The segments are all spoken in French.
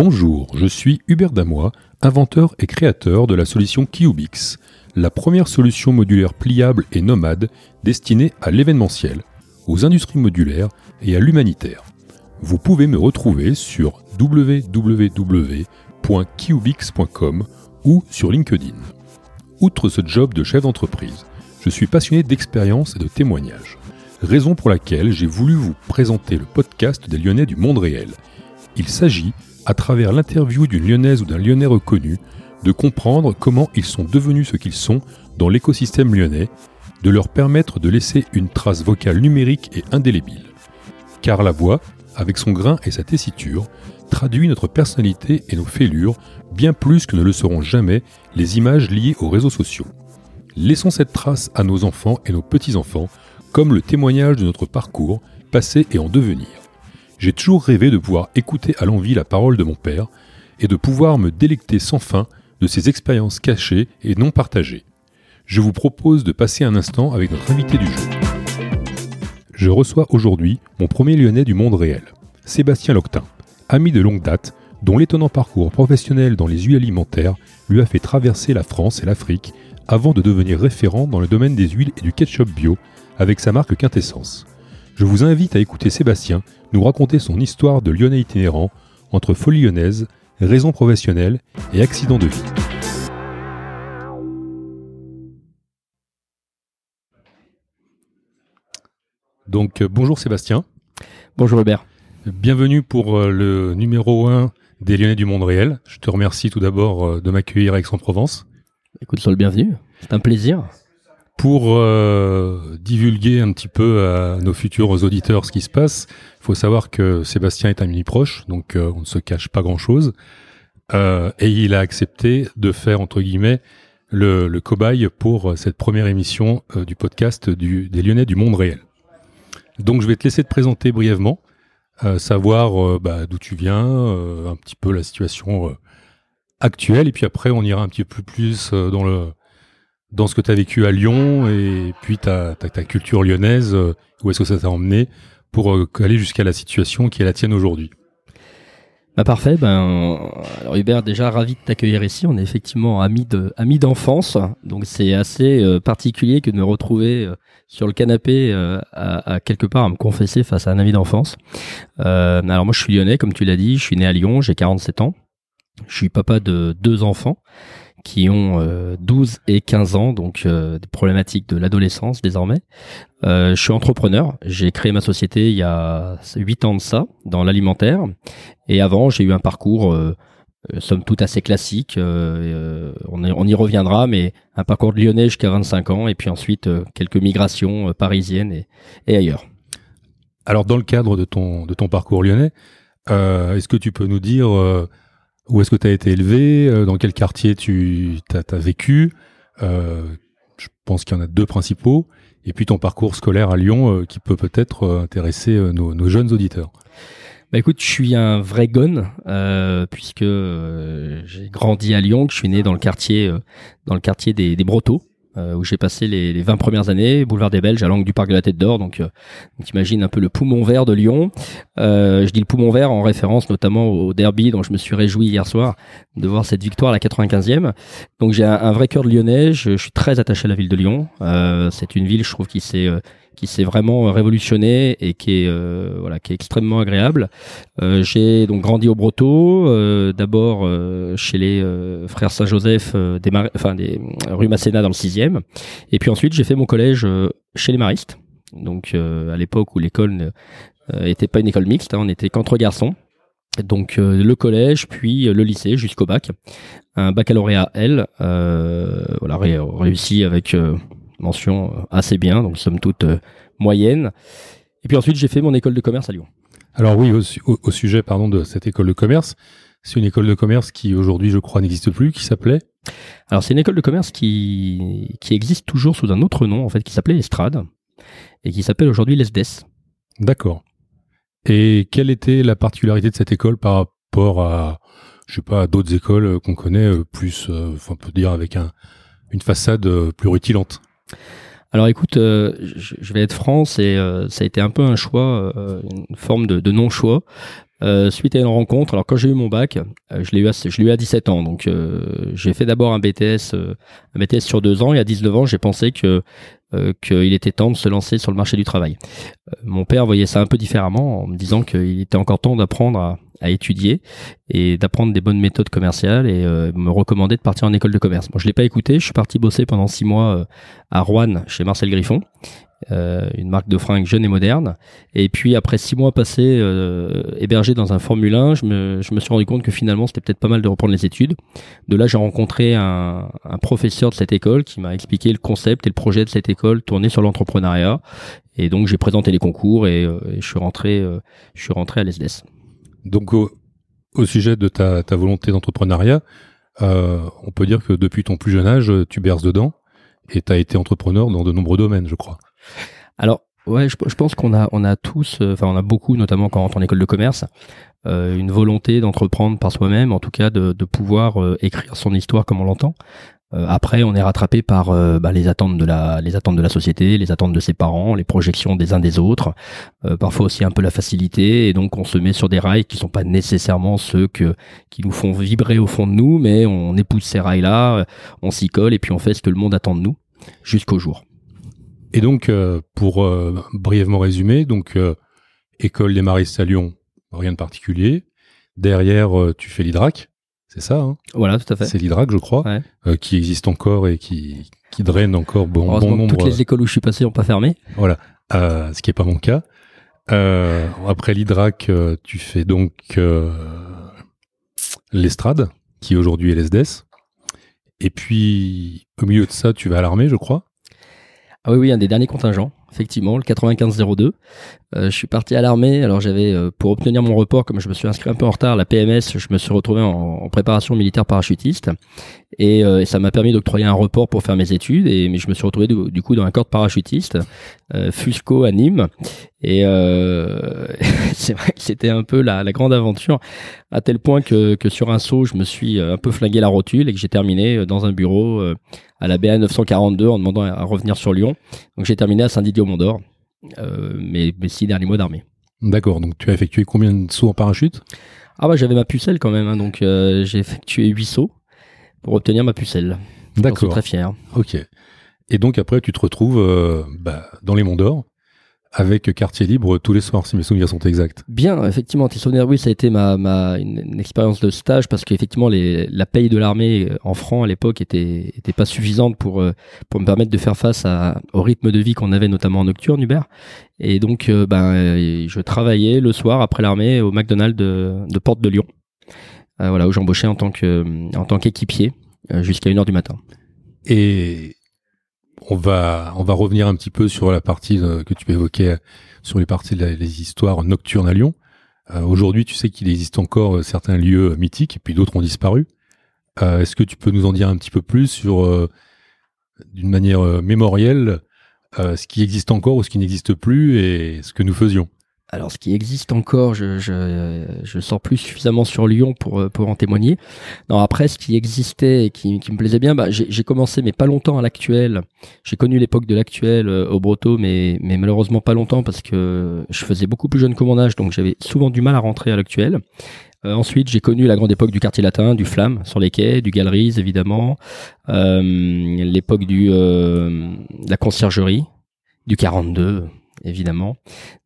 Bonjour, je suis Hubert Damois, inventeur et créateur de la solution Cubix, la première solution modulaire pliable et nomade destinée à l'événementiel, aux industries modulaires et à l'humanitaire. Vous pouvez me retrouver sur www.cubix.com ou sur LinkedIn. Outre ce job de chef d'entreprise, je suis passionné d'expérience et de témoignages. Raison pour laquelle j'ai voulu vous présenter le podcast des Lyonnais du monde réel. Il s'agit à travers l'interview d'une lyonnaise ou d'un lyonnais reconnu, de comprendre comment ils sont devenus ce qu'ils sont dans l'écosystème lyonnais, de leur permettre de laisser une trace vocale numérique et indélébile. Car la voix, avec son grain et sa tessiture, traduit notre personnalité et nos fêlures bien plus que ne le seront jamais les images liées aux réseaux sociaux. Laissons cette trace à nos enfants et nos petits-enfants comme le témoignage de notre parcours, passé et en devenir. J'ai toujours rêvé de pouvoir écouter à l'envie la parole de mon père et de pouvoir me délecter sans fin de ses expériences cachées et non partagées. Je vous propose de passer un instant avec notre invité du jeu. Je reçois aujourd'hui mon premier lyonnais du monde réel, Sébastien Loctin, ami de longue date, dont l'étonnant parcours professionnel dans les huiles alimentaires lui a fait traverser la France et l'Afrique avant de devenir référent dans le domaine des huiles et du ketchup bio avec sa marque Quintessence. Je vous invite à écouter Sébastien nous raconter son histoire de lyonnais itinérant entre folie lyonnaise, raison professionnelle et accident de vie. Donc euh, bonjour Sébastien. Bonjour Robert. Bienvenue pour euh, le numéro 1 des Lyonnais du monde réel. Je te remercie tout d'abord euh, de m'accueillir à Aix-en-Provence. Écoute, sois le bienvenu. C'est un plaisir pour euh, divulguer un petit peu à nos futurs auditeurs ce qui se passe, il faut savoir que Sébastien est un ami proche, donc euh, on ne se cache pas grand-chose. Euh, et il a accepté de faire, entre guillemets, le, le cobaye pour cette première émission du podcast du, des Lyonnais du monde réel. Donc je vais te laisser te présenter brièvement, savoir bah, d'où tu viens, un petit peu la situation actuelle, et puis après on ira un petit peu plus dans le dans ce que tu as vécu à Lyon et puis ta, ta, ta culture lyonnaise, euh, où est-ce que ça t'a emmené pour euh, aller jusqu'à la situation qui est la tienne aujourd'hui? Bah parfait, ben alors Hubert déjà ravi de t'accueillir ici. On est effectivement amis de amis d'enfance, donc c'est assez euh, particulier que de me retrouver sur le canapé à, à, quelque part à me confesser face à un ami d'enfance. alors moi je suis lyonnais comme tu l'as dit, je suis né à Lyon, j'ai 47 ans, je suis papa de deux enfants qui ont 12 euh, et 15 ans, donc euh, des problématiques de l'adolescence désormais. Euh, je suis entrepreneur, j'ai créé ma société il y a 8 ans de ça, dans l'alimentaire. Et avant, j'ai eu un parcours, somme toute, assez classique. On, on, y reviendra, mais un parcours de lyonnais jusqu'à 25 ans, et puis ensuite quelques migrations parisiennes et, et, ailleurs. Alors, dans le cadre de ton, de ton parcours lyonnais, est-ce que tu peux nous dire où est-ce que tu as été élevé? Euh, Dans quel quartier tu as, vécu? Euh, Je pense qu'il y en a deux principaux. Et puis ton parcours scolaire à Lyon euh, qui peut peut-être intéresser nos, jeunes auditeurs. Bah écoute, je suis un vrai gone puisque j'ai grandi à Lyon, que je suis né dans le quartier des, des Brotteaux, euh, où j'ai passé les, les, 20 premières années, boulevard des Belges, à l'angle du parc de la Tête d'Or. Donc, euh, t'imagines un peu le poumon vert de Lyon. Euh, je dis le poumon vert en référence notamment au derby dont je me suis réjoui hier soir de voir cette victoire à la 95e. Donc, j'ai un, vrai cœur de lyonnais. Je, je, suis très attaché à la ville de Lyon. Euh, c'est une ville, je trouve, qui s'est euh, qui s'est vraiment révolutionné et qui est euh, voilà qui est extrêmement agréable. Euh, j'ai donc grandi au euh, d'abord chez les frères Saint-Joseph des enfin des rue Masséna dans le 6e et puis ensuite j'ai fait mon collège chez les Maristes. Donc à l'époque où l'école n'était pas une école mixte, hein, on était qu'entre garçons. Donc le collège, puis le lycée jusqu'au bac, un baccalauréat L, voilà réussi avec mention euh, assez bien, donc somme toute euh, moyenne. Et puis ensuite, j'ai fait mon école de commerce à Lyon. Alors oui, au, sujet pardon de cette école de commerce, c'est une école de commerce qui aujourd'hui, je crois, n'existe plus, qui s'appelait Alors c'est une école de commerce qui, qui existe toujours sous un autre nom, en fait, qui s'appelait Estrade, et qui s'appelle aujourd'hui l'ESDES. D'accord. Et quelle était la particularité de cette école par rapport à, je sais pas, d'autres écoles qu'on connaît plus, enfin, on peut dire avec un, une façade plus rutilante? Alors écoute, euh, je, vais être franc, c'est euh, ça a été un peu un choix, euh, une forme de, non-choix. euh, suite à une rencontre. Alors quand j'ai eu mon bac, euh, je l'ai eu, à, je l'ai eu à 17 ans. Donc euh, j'ai fait d'abord un BTS, un BTS sur deux ans. Et à 19 ans, j'ai pensé que qu'il était temps de se lancer sur le marché du travail. mon père voyait ça un peu différemment en me disant qu'il était encore temps d'apprendre à, à étudier et d'apprendre des bonnes méthodes commerciales et me recommandait de partir en école de commerce. Bon, je l'ai pas écouté. Je suis parti bosser pendant six mois à Rouen chez Marcel Griffon euh, une marque de fringues jeune et moderne. Et puis après six mois passés euh, hébergé dans un Formule 1, je me, je me suis rendu compte que finalement c'était peut-être pas mal de reprendre les études. De là, j'ai rencontré un, un, professeur de cette école qui m'a expliqué le concept et le projet de cette école tourné sur l'entrepreneuriat. Et donc j'ai présenté les concours et, euh, je suis rentré, euh, je suis rentré à l'ESDES. Donc au, sujet de ta, volonté d'entrepreneuriat, on peut dire que depuis ton plus jeune âge, tu berces dedans et tu as été entrepreneur dans de nombreux domaines, je crois. Alors, ouais, je, pense qu'on a, on a tous, euh, enfin, on a beaucoup, notamment quand on rentre en école de commerce, euh, une volonté d'entreprendre par soi-même, en tout cas de, pouvoir euh, écrire son histoire comme on l'entend. Après, on est rattrapé par bah, les attentes de la, les attentes de la société, les attentes de ses parents, les projections des uns des autres. parfois aussi un peu la facilité, et donc on se met sur des rails qui sont pas nécessairement ceux qui nous font vibrer au fond de nous, mais on épouse ces rails-là, on s'y colle et puis on fait ce que le monde attend de nous jusqu'au jour. Et donc, euh, pour euh, brièvement résumer, donc euh, école des maristes à Lyon, rien de particulier. Derrière, tu fais l'hydrac, c'est ça hein Voilà, tout à fait. C'est l'hydrac, je crois, qui existe encore et qui, qui draine encore bon, bon nombre. Toutes les écoles où je suis passé n'ont pas fermé. Voilà, ce qui n'est pas mon cas. après l'hydrac, tu fais donc l'estrade, qui aujourd'hui est l'ESDES. Et puis, au milieu de ça, tu vas à l'armée, je crois. Ah oui, oui, un des derniers contingents, effectivement, le 9502. Euh, je suis parti à l'armée. Alors j'avais, euh, pour obtenir mon report, comme je me suis inscrit un peu en retard, la PMS, je me suis retrouvé en, préparation militaire parachutiste, et, euh, et ça m'a permis d'octroyer un report pour faire mes études. Et mais je me suis retrouvé du, coup dans un corps de parachutiste, Fusco à Nîmes, et c'est vrai que c'était un peu la, la, grande aventure, à tel point que, que sur un saut, je me suis un peu flingué la rotule et que j'ai terminé dans un bureau à la BA 942 en demandant à revenir sur Lyon. Donc j'ai terminé à Saint-Didier-au-Mont-d'Or, euh, mes, mes six derniers mois d'armée. D'accord, donc tu as effectué combien de sauts en parachute? Ah bah j'avais ma pucelle quand même, hein, donc euh, j'ai effectué 8 sauts pour obtenir ma pucelle. D'accord. Je suis très fier. Ok. Et donc après tu te retrouves euh, bah, dans les monts d'or avec quartier libre tous les soirs, si mes souvenirs sont exacts. Bien, effectivement, tes souvenirs, oui, ça a été ma, ma une, expérience de stage parce qu'effectivement, la paye de l'armée en francs à l'époque était, était pas suffisante pour, euh, pour me permettre de faire face à, au rythme de vie qu'on avait notamment en nocturne, Hubert. Et donc, euh, ben, euh, je travaillais le soir après l'armée au McDonald's de, de Porte de Lyon. Voilà, où j'embauchais en tant que, en tant qu'équipier jusqu'à 1h du matin. Et on va on va revenir un petit peu sur la partie euh, que tu évoquais sur les parties des histoires nocturnes à Lyon. Euh, aujourd'hui, tu sais qu'il existe encore euh, certains lieux mythiques et puis d'autres ont disparu. Est-ce que tu peux nous en dire un petit peu plus sur d'une manière mémorielle ce qui existe encore ou ce qui n'existe plus et ce que nous faisions? Alors, ce qui existe encore, je, je, je sors plus suffisamment sur Lyon pour, euh, pour en témoigner. Non, après, ce qui existait et qui, qui me plaisait bien, bah, j'ai commencé, mais pas longtemps à l'actuel. J'ai connu l'époque de l'actuel euh, au Broto, mais, mais malheureusement pas longtemps parce que je faisais beaucoup plus jeune que mon âge, donc j'avais souvent du mal à rentrer à l'actuel. Euh, ensuite, j'ai connu la grande époque du quartier latin, du Flamme sur les quais, du Galeries évidemment, euh, l'époque du euh, la conciergerie, du 42 évidemment.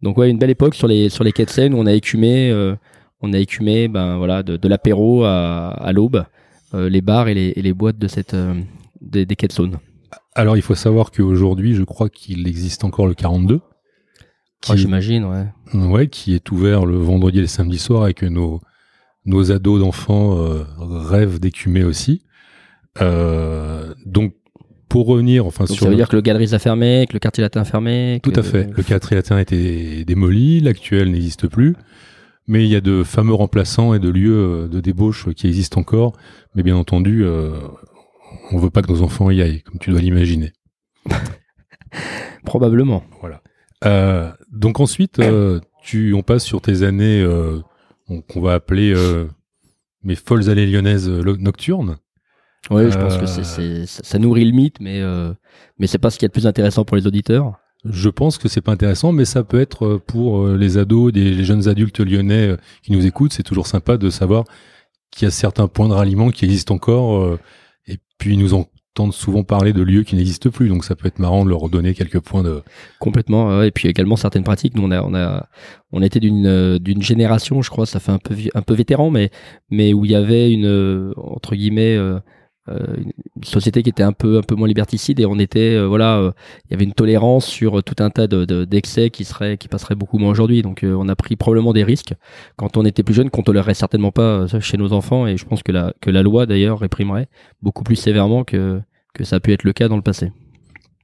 Donc ouais, une belle époque sur les sur les quais de Seine où on a écumé, euh, on a écumé, ben voilà, de, de l'apéro à, à l'aube, euh, les bars et les, et les, boîtes de cette euh, des, des quais de Saône. Alors il faut savoir qu'aujourd'hui, je crois qu'il existe encore le 42. Qui, j'imagine, ouais. Ouais, qui est ouvert le vendredi et le samedi soir et que nos nos ados d'enfants rêvent d'écumer aussi. donc pour revenir, enfin sur. Ça veut dire que le Galeries a fermé, que le quartier latin a fermé. Tout à fait. Le quartier latin a été démoli, l'actuel n'existe plus. Mais il y a de fameux remplaçants et de lieux euh, de débauche qui existent encore. Mais bien entendu, euh, on veut pas que nos enfants y aillent, comme tu dois l'imaginer. Probablement. Voilà. Euh, donc ensuite, euh, tu, on passe sur tes années qu'on va appeler mes folles allées lyonnaises nocturnes. Oui, je pense que c'est, ça nourrit le mythe, mais, euh, mais c'est pas ce qui est le plus intéressant pour les auditeurs. je pense que c'est pas intéressant, mais ça peut être pour les ados, des les jeunes adultes lyonnais qui nous écoutent, c'est toujours sympa de savoir qu'il y a certains points de ralliement qui existent encore. et puis nous en entendent souvent parler de lieux qui n'existent plus, donc ça peut être marrant de leur donner quelques points de complètement. et puis également certaines pratiques. Nous on a on a on était d'une euh, d'une génération, je crois, ça fait un peu un peu vétéran, mais mais où il y avait une euh, entre guillemets euh, une société qui était un peu un peu moins liberticide et on était euh, voilà euh, il y avait une tolérance sur tout un tas de d'excès qui serait qui passerait beaucoup moins aujourd'hui. Donc on a pris probablement des risques. Quand on était plus jeune qu'on tolérerait certainement pas chez nos enfants. Et je pense que la que la loi d'ailleurs réprimerait beaucoup plus sévèrement que que ça a pu être le cas dans le passé.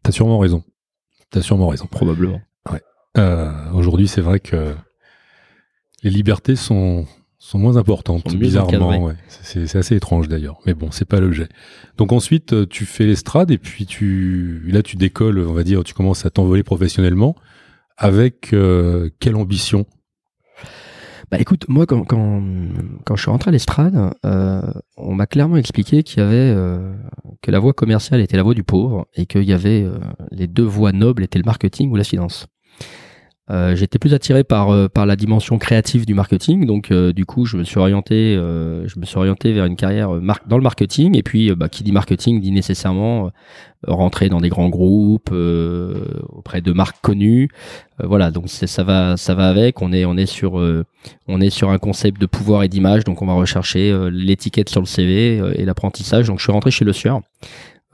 T'as sûrement raison. T'as sûrement raison. Probablement. Ouais. Aujourd'hui c'est vrai que les libertés sont sont moins importantes, bizarrement. Ouais. C'est assez étrange d'ailleurs, mais bon, c'est pas l'objet. Donc ensuite, euh, tu fais l'estrade et puis tu, là, tu décolles, on va dire, tu commences à t'envoler professionnellement. Avec euh, quelle ambition? Bah écoute, moi, quand quand, quand je suis rentré à l'estrade, euh, on m'a clairement expliqué qu'il y avait euh, que la voie commerciale était la voie du pauvre et qu'il y avait les deux voies nobles étaient le marketing ou la finance. Euh, j'étais plus attiré par euh, par la dimension créative du marketing, donc euh, du coup je me suis orienté je me suis orienté vers une carrière dans le marketing. Et puis bah, qui dit marketing dit nécessairement rentrer dans des grands groupes auprès de marques connues, voilà. Donc ça va ça va avec. On est on est sur on est sur un concept de pouvoir et d'image. Donc on va rechercher l'étiquette sur le CV et l'apprentissage. Donc je suis rentré chez Le Sueur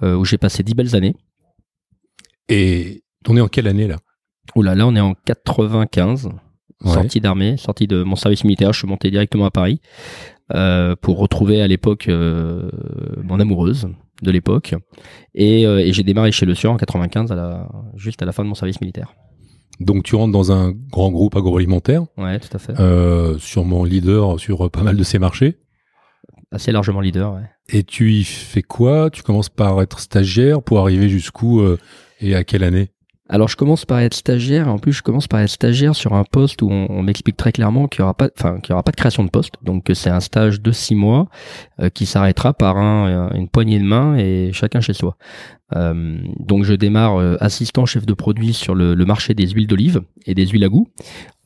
où j'ai passé dix belles années. Et on est en quelle année là? Oula, là, on est en 95, sortie d'armée, sortie de mon service militaire. Je suis monté directement à Paris euh, pour retrouver à l'époque euh, mon amoureuse de l'époque. Et, euh, et j'ai démarré chez Le Sieur en 95, à la, juste à la fin de mon service militaire. Donc tu rentres dans un grand groupe agroalimentaire. Ouais, tout à fait. Euh, sûrement leader sur pas mal de ces marchés. Assez largement leader, ouais. Et tu y fais quoi? Tu commences par être stagiaire pour arriver jusqu'où et à quelle année? Alors je commence par être stagiaire, en plus je commence par être stagiaire sur un poste où on, m'explique très clairement qu'il y aura pas, enfin qu'il y aura pas de création de poste, donc c'est un stage de six mois euh, qui s'arrêtera par un, une poignée de main et chacun chez soi. Euh, donc je démarre euh, assistant chef de produit sur le marché des huiles d'olive et des huiles à goût.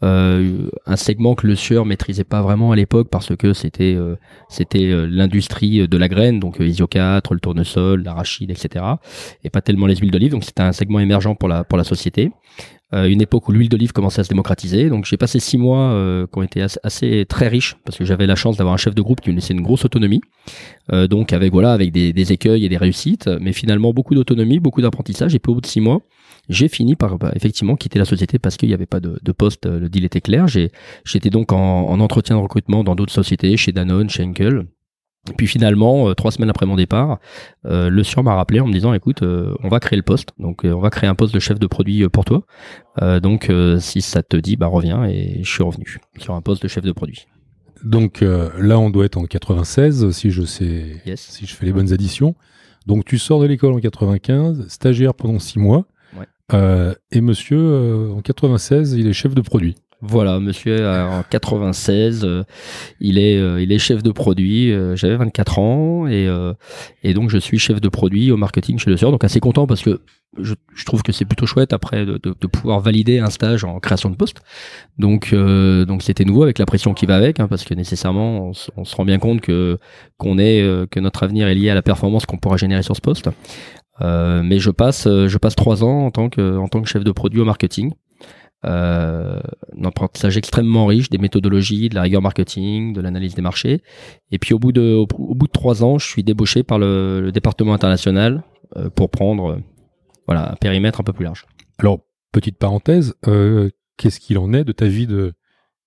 Euh, un segment que le sieur maîtrisait pas vraiment à l'époque parce que c'était euh, c'était euh, l'industrie de la graine, donc Isio 4, le tournesol, l'arachide, etc. Et pas tellement les huiles d'olive, donc c'était un segment émergent pour la pour la société. une époque où l'huile d'olive commençait à se démocratiser. Donc j'ai passé six mois qui ont été assez, très riches parce que j'avais la chance d'avoir un chef de groupe qui me laissait une grosse autonomie. donc avec voilà avec des, des, écueils et des réussites, mais finalement beaucoup d'autonomie, beaucoup d'apprentissage. Et puis au bout de six mois, j'ai fini par bah, effectivement quitter la société parce qu'il n'y avait pas de, de, poste, euh, le deal était clair. J'étais donc en, en, entretien de recrutement dans d'autres sociétés, chez Danone, chez Henkel. Et puis finalement, euh, trois semaines après mon départ, euh, le sur m'a rappelé en me disant écoute, on va créer le poste, donc on va créer un poste de chef de produit pour toi. donc si ça te dit, bah reviens et je suis revenu sur un poste de chef de produit. Donc là, on doit être en 96 si je sais, si je fais les bonnes additions. Donc tu sors de l'école en 95, stagiaire pendant six mois. Euh, et monsieur, euh, en 96, il est chef de produit. Voilà, monsieur en 96, euh, il est il est chef de produit. J'avais 24 ans et et donc je suis chef de produit au marketing chez Le Sœur. Donc assez content parce que je, je trouve que c'est plutôt chouette après de, de, de, pouvoir valider un stage en création de poste. Donc donc c'était nouveau avec la pression qui va avec, hein, parce que nécessairement on, se rend bien compte que qu'on est que notre avenir est lié à la performance qu'on pourra générer sur ce poste. Euh, mais je passe, euh, je passe trois ans en tant que, en tant que chef de produit au marketing. Euh, un apprentissage extrêmement riche des méthodologies, de la rigueur marketing, de l'analyse des marchés. Et puis au bout de, au, bout de trois ans, je suis débauché par le, département international euh, pour prendre, voilà, un périmètre un peu plus large. Alors petite parenthèse, qu'est-ce qu'il en est de ta vie de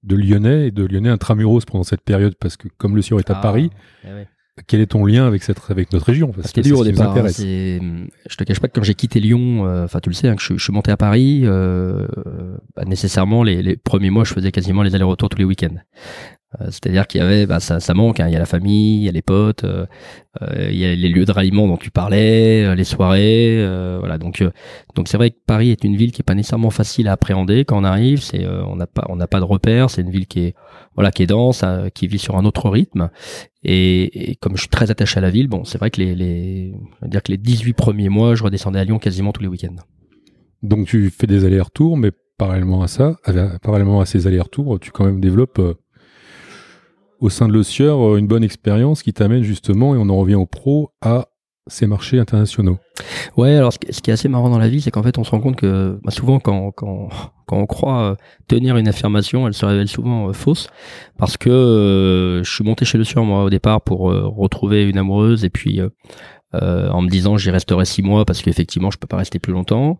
de Lyonnais et de Lyonnais intramuros pendant cette période? Parce que comme le Sieur est à ah, Paris, eh quel est ton lien avec cette avec notre région Parce dur au départ. Hein, je te cache pas que quand j'ai quitté Lyon, euh, enfin tu le sais, hein, que je, je, suis monté à Paris, euh, bah, nécessairement les, les, premiers mois, je faisais quasiment les allers-retours tous les week-ends. Euh, c'est-à-dire qu'il y avait, bah, ça, ça manque. Hein. Il y a la famille, il y a les potes, il y a les lieux de ralliement dont tu parlais, les soirées, voilà. Donc, donc c'est vrai que Paris est une ville qui est pas nécessairement facile à appréhender quand on arrive. C'est, on n'a pas, on n'a pas de repères. C'est une ville qui est, voilà, qui est dense, qui vit sur un autre rythme. Et, comme je suis très attaché à la ville, bon, c'est vrai que les, dire que les 18 premiers mois, je redescendais à Lyon quasiment tous les week-ends. Donc tu fais des allers-retours, mais parallèlement à ça, parallèlement à ces allers-retours, tu quand même développes euh, au sein de l'Ossieur une bonne expérience qui t'amène justement, et on en revient au pro, à ces marchés internationaux. Ouais, alors ce qui est assez marrant dans la vie, c'est qu'en fait, on se rend compte que bah, souvent, quand, quand, quand on croit euh, tenir une affirmation, elle se révèle souvent euh, fausse, parce que euh, je suis monté chez le Sieur, moi, au départ, pour retrouver une amoureuse, et puis en me disant j'y resterai six mois parce qu'effectivement je peux pas rester plus longtemps.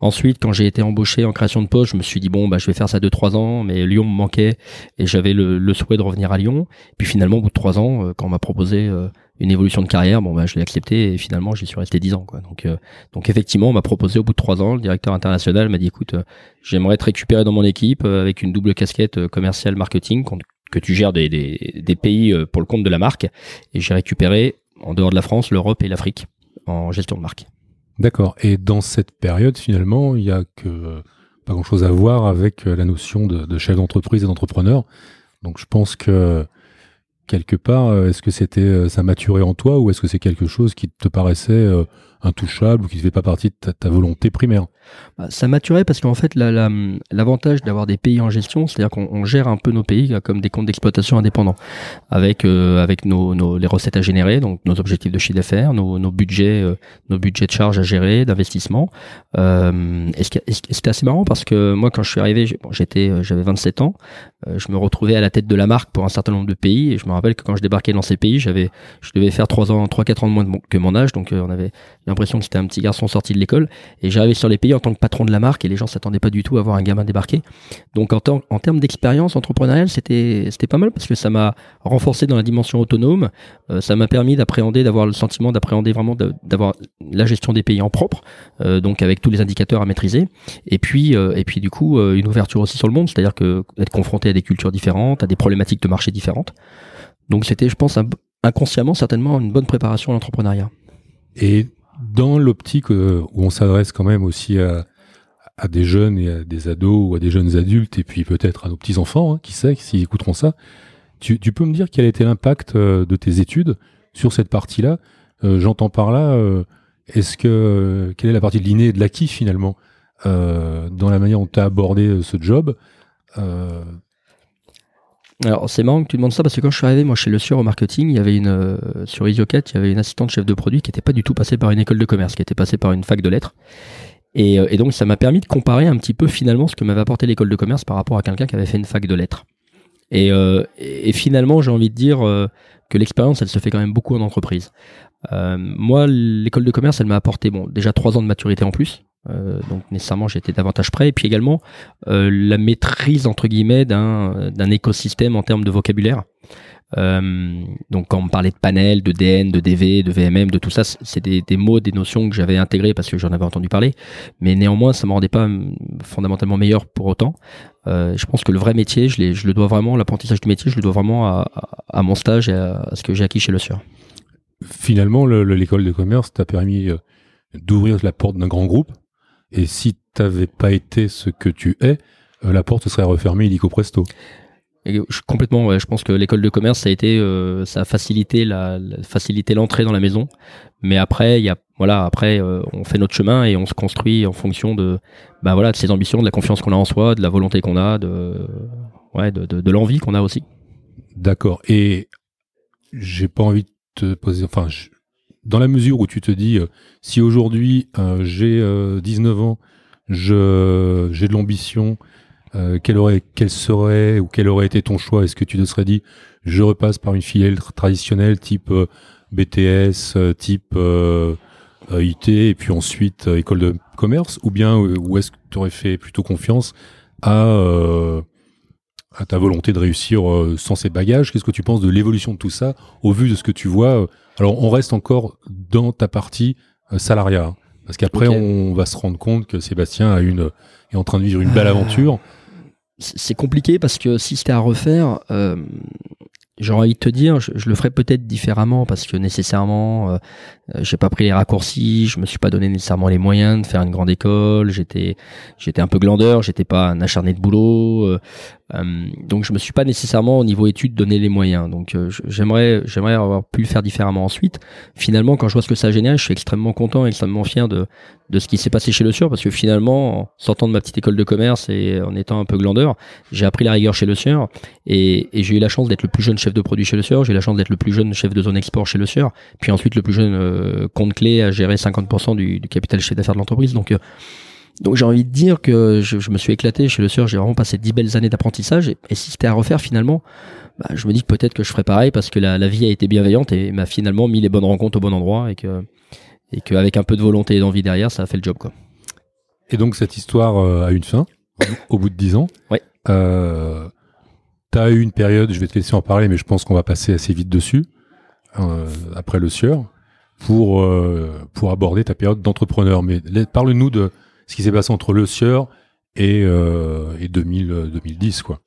Ensuite, quand j'ai été embauché en création de poste, je me suis dit bon bah je vais faire ça deux trois ans, mais Lyon me manquait et j'avais le, le, souhait de revenir à Lyon. Puis finalement, au bout de trois ans, quand on m'a proposé une évolution de carrière, bon bah je l'ai accepté et finalement j'y suis resté dix ans quoi. Donc euh, donc effectivement on m'a proposé au bout de trois ans, le directeur international m'a dit écoute euh, j'aimerais te récupérer dans mon équipe euh, avec une double casquette commerciale marketing que tu gères des, pays pour le compte de la marque et j'ai récupéré en dehors de la France l'Europe et l'Afrique en gestion de marque. D'accord. Et dans cette période finalement il y a pas grand chose à voir avec la notion de chef d'entreprise et d'entrepreneur. Donc je pense que quelque part, euh, est-ce que c'était euh, ça maturait en toi ou est-ce que c'est quelque chose qui te paraissait euh, intouchable ou qui ne fait pas partie de ta, volonté primaire? Ça maturait parce qu'en fait, l'avantage d'avoir des pays en gestion, c'est-à-dire qu'on gère un peu nos pays comme des comptes d'exploitation indépendants, avec avec nos, les recettes à générer, donc nos objectifs de chiffre d'affaires, nos, budgets, nos budgets de charges à gérer, d'investissement. Euh, C'était assez marrant parce que moi, quand je suis arrivé, j'étais, j'avais 27 ans, je me retrouvais à la tête de la marque pour un certain nombre de pays et je me rappelle que quand je débarquais dans ces pays, je devais faire 3 ans, 3 4 ans de moins que mon âge, donc on avait l'impression que c'était un petit garçon sorti de l'école. Et j'arrivais sur les pays en tant que patron de la marque et les gens s'attendaient pas du tout à voir un gamin débarquer. Donc en, en termes d'expérience entrepreneuriale, c'était pas mal parce que ça m'a renforcé dans la dimension autonome. Euh, ça m'a permis d'appréhender, d'avoir le sentiment d'appréhender vraiment, d'avoir la gestion des pays en propre, euh, donc avec tous les indicateurs à maîtriser. Et puis euh, et puis du coup une ouverture aussi sur le monde, c'est-à-dire que être confronté à des cultures différentes, à des problématiques de marché différentes. Donc c'était, je pense, inconsciemment certainement une bonne préparation à l'entrepreneuriat. Et dans l'optique euh, où on s'adresse quand même aussi à, à, des jeunes et à des ados ou à des jeunes adultes et puis peut-être à nos petits enfants, hein, qui sait, s'ils écouteront ça, tu, tu, peux me dire quel a été l'impact euh, de tes études sur cette partie-là? Euh, J'entends par là, est-ce que quelle est la partie de l'inné et de l'acquis finalement dans la manière dont tu as abordé ce job? Alors c'est marrant que tu demandes ça parce que quand je suis arrivé moi chez Le Sur au marketing, il y avait une euh, sur Isiocat, il y avait une assistante chef de produit qui n'était pas du tout passée par une école de commerce, qui était passée par une fac de lettres. Et, euh, et donc ça m'a permis de comparer un petit peu finalement ce que m'avait apporté l'école de commerce par rapport à quelqu'un qui avait fait une fac de lettres. Et, euh, et finalement j'ai envie de dire que l'expérience elle se fait quand même beaucoup en entreprise. moi l'école de commerce elle m'a apporté bon déjà trois ans de maturité en plus euh, donc nécessairement j'étais davantage prêt. Et puis également euh, la maîtrise entre guillemets d'un d'un écosystème en termes de vocabulaire. Euh, donc quand on me parlait de panel de DN de DV de VMM de tout ça c'est des, des, mots des notions que j'avais intégrés parce que j'en avais entendu parler. Mais néanmoins ça me rendait pas hum, fondamentalement meilleur pour autant. Euh, je pense que le vrai métier je, je le dois vraiment l'apprentissage du métier je le dois vraiment à, à, mon stage et à, ce que j'ai acquis chez le SUR finalement l'école de commerce t'a permis euh, d'ouvrir la porte d'un grand groupe et si t'avais pas été ce que tu es, euh, la porte serait refermée illico presto. Et je, complètement, ouais, je pense que l'école de commerce, ça a été, euh, ça a facilité la, facilité l'entrée dans la maison. Mais après, il y a, voilà, après, euh, on fait notre chemin et on se construit en fonction de, bah voilà, de ses ambitions, de la confiance qu'on a en soi, de la volonté qu'on a, de, ouais, de, de, de l'envie qu'on a aussi. D'accord. Et j'ai pas envie de te poser, enfin, je, dans la mesure où tu te dis, euh, si aujourd'hui euh, j'ai 19 euh, ans, je j'ai de l'ambition, quel aurait, quel serait ou quel aurait été ton choix? Est-ce que tu te serais dit, je repasse par une filière traditionnelle type BTS, type IT et puis ensuite école de commerce, ou bien ou est-ce que tu aurais fait plutôt confiance à à ta volonté de réussir sans ces bagages Qu'est-ce que tu penses de l'évolution de tout ça au vu de ce que tu vois alors, on reste encore dans ta partie euh, salariat, hein, parce qu'après, on va se rendre compte que Sébastien a une, est en train de vivre une belle euh, aventure. C'est compliqué parce que si c'était à refaire, euh, j'aurais envie de te dire, je, le ferais peut-être différemment parce que nécessairement, euh, j'ai pas pris les raccourcis, je me suis pas donné nécessairement les moyens de faire une grande école, j'étais, j'étais un peu glandeur, j'étais pas un acharné de boulot. Euh, donc je me suis pas nécessairement au niveau études donné les moyens. Donc euh, j'aimerais j'aimerais avoir pu le faire différemment ensuite. Finalement, quand je vois ce que ça a généré, je suis extrêmement content, extrêmement fier de de ce qui s'est passé chez Le Sieur parce que finalement, en sortant de ma petite école de commerce et en étant un peu glandeur, j'ai appris la rigueur chez Le Sieur et, et j'ai eu la chance d'être le plus jeune chef de produit chez Le Sieur. J'ai eu la chance d'être le plus jeune chef de zone export chez Le Sieur, puis ensuite le plus jeune euh, compte clé à gérer 50% du, du capital chef d'affaires de l'entreprise. Donc donc j'ai envie de dire que je, me suis éclaté chez le Sieur, j'ai vraiment passé dix belles années d'apprentissage et, si c'était à refaire finalement, bah, je me dis que peut-être que je ferais pareil parce que la, la, vie a été bienveillante et m'a finalement mis les bonnes rencontres au bon endroit et que et qu'avec un peu de volonté et d'envie derrière, ça a fait le job quoi. Et donc cette histoire euh, a une fin au bout de dix ans. Oui. Euh, T'as eu une période, je vais te laisser en parler, mais je pense qu'on va passer assez vite dessus euh, après le Sieur pour euh, pour aborder ta période d'entrepreneur. Mais parle-nous de ce qui s'est passé entre Le Sieur et, euh, et 2000, 2010 euh, quoi.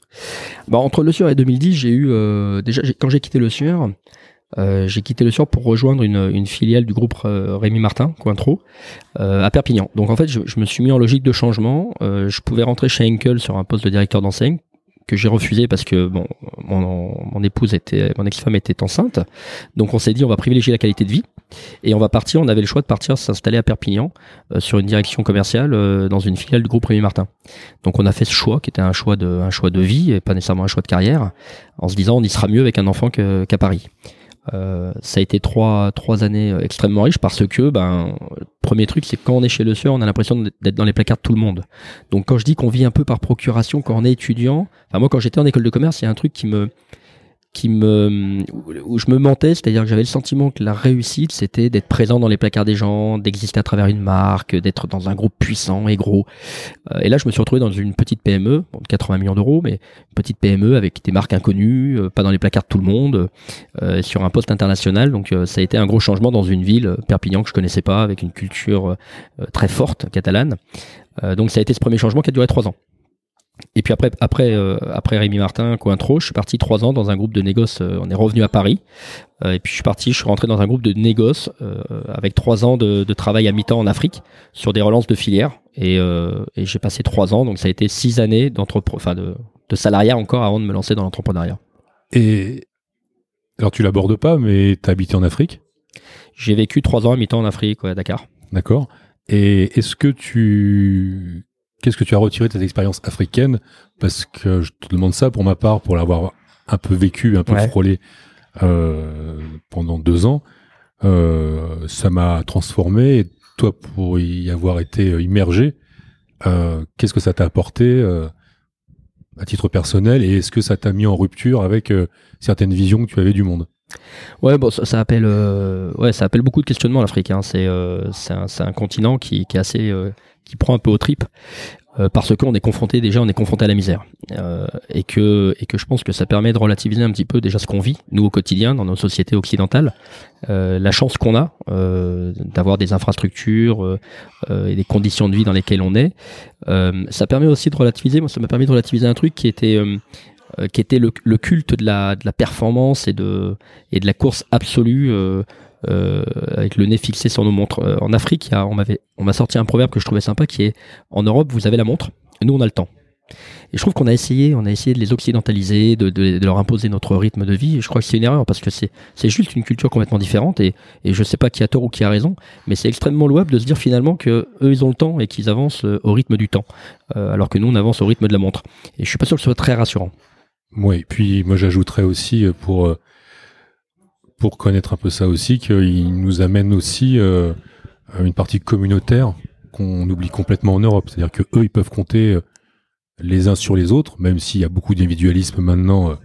Bah, entre Le Sieur et 2010, j'ai eu euh, déjà quand j'ai quitté Le Sieur, euh, j'ai quitté Le Sieur pour rejoindre une, filiale du groupe Rémi Martin, Cointreau, à Perpignan. Donc en fait, je, me suis mis en logique de changement. je pouvais rentrer chez Henkel sur un poste de directeur d'enseigne que j'ai refusé parce que bon, mon, mon épouse était, mon ex-femme était enceinte. Donc on s'est dit on va privilégier la qualité de vie et on va partir. On avait le choix de partir s'installer à Perpignan euh, sur une direction commerciale euh, dans une filiale du groupe Rémi Martin. Donc on a fait ce choix qui était un choix de un choix de vie et pas nécessairement un choix de carrière, en se disant on y sera mieux avec un enfant qu'à Paris. Euh, ça a été trois trois années euh, extrêmement riches parce que ben premier truc c'est quand on est chez le Sieur on a l'impression d'être dans les placards de tout le monde. Donc quand je dis qu'on vit un peu par procuration quand on est étudiant enfin moi quand j'étais en école de commerce il y a un truc qui me qui me où je me mentais, c'est-à-dire que j'avais le sentiment que la réussite c'était d'être présent dans les placards des gens, d'exister à travers une marque, d'être dans un groupe puissant et gros. Euh, et là, je me suis retrouvé dans une petite PME, bon, de 80 millions d'euros, mais petite PME avec des marques inconnues, euh, pas dans les placards de tout le monde, euh, sur un poste international. Donc ça a été un gros changement dans une ville Perpignan que je connaissais pas, avec une culture très forte catalane. donc ça a été ce premier changement qui a duré trois ans. Et puis après, après, euh, après Rémi Martin, Cointreau, je suis parti trois ans dans un groupe de négoce. Euh, on est revenu à Paris. Euh, et puis je suis parti, je suis rentré dans un groupe de négoce avec trois ans de, de travail à mi-temps en Afrique sur des relances de filières. Et, et j'ai passé trois ans, donc ça a été six années enfin de, de salariat encore avant de me lancer dans l'entrepreneuriat. Et alors tu l'abordes pas, mais tu as habité en Afrique? J'ai vécu trois ans à mi-temps en Afrique, ouais, à Dakar. D'accord. Et est-ce que tu Qu'est-ce que tu as retiré de cette expérience africaine Parce que je te demande ça pour ma part, pour l'avoir un peu vécu, un peu frôlé euh, pendant deux ans. Euh, ça m'a transformé. Et toi, pour y avoir été euh, immergé, euh, qu'est-ce que ça t'a apporté à titre personnel? Et est-ce que ça t'a mis en rupture avec certaines visions que tu avais du monde? Ouais, bon, ça, ça appelle, ouais, ça appelle beaucoup de questionnements l'Afrique. Hein. C'est, c'est un, un, continent qui, qui est assez qui prend un peu au trip euh, parce qu'on est confronté déjà on est confronté à la misère. Euh, et que et que je pense que ça permet de relativiser un petit peu déjà ce qu'on vit nous au quotidien dans nos sociétés occidentales. Euh, la chance qu'on a euh, d'avoir des infrastructures euh, et des conditions de vie dans lesquelles on est ça permet aussi de relativiser. Moi ça m'a permis de relativiser un truc qui était qui était le, le, culte de la, de la performance et de, et de la course absolue euh, euh, avec le nez fixé sur nos montres. Euh, en Afrique, on m'avait, on m'a sorti un proverbe que je trouvais sympa qui est en Europe, vous avez la montre, nous on a le temps. Et je trouve qu'on a essayé, on a essayé de les occidentaliser, de, leur imposer notre rythme de vie. Je crois que c'est une erreur parce que c'est, c'est juste une culture complètement différente. Et, et je sais pas qui a tort ou qui a raison, mais c'est extrêmement louable de se dire finalement que eux ils ont le temps et qu'ils avancent euh, au rythme du temps, alors que nous on avance au rythme de la montre. Et je suis pas sûr que ce soit très rassurant. Oui, puis moi j'ajouterais aussi pour pour connaître un peu ça aussi, qu'il nous amène aussi euh, une partie communautaire qu'on oublie complètement en Europe. C'est-à-dire que eux, ils peuvent compter euh, les uns sur les autres, même s'il y a beaucoup d'individualisme maintenant euh,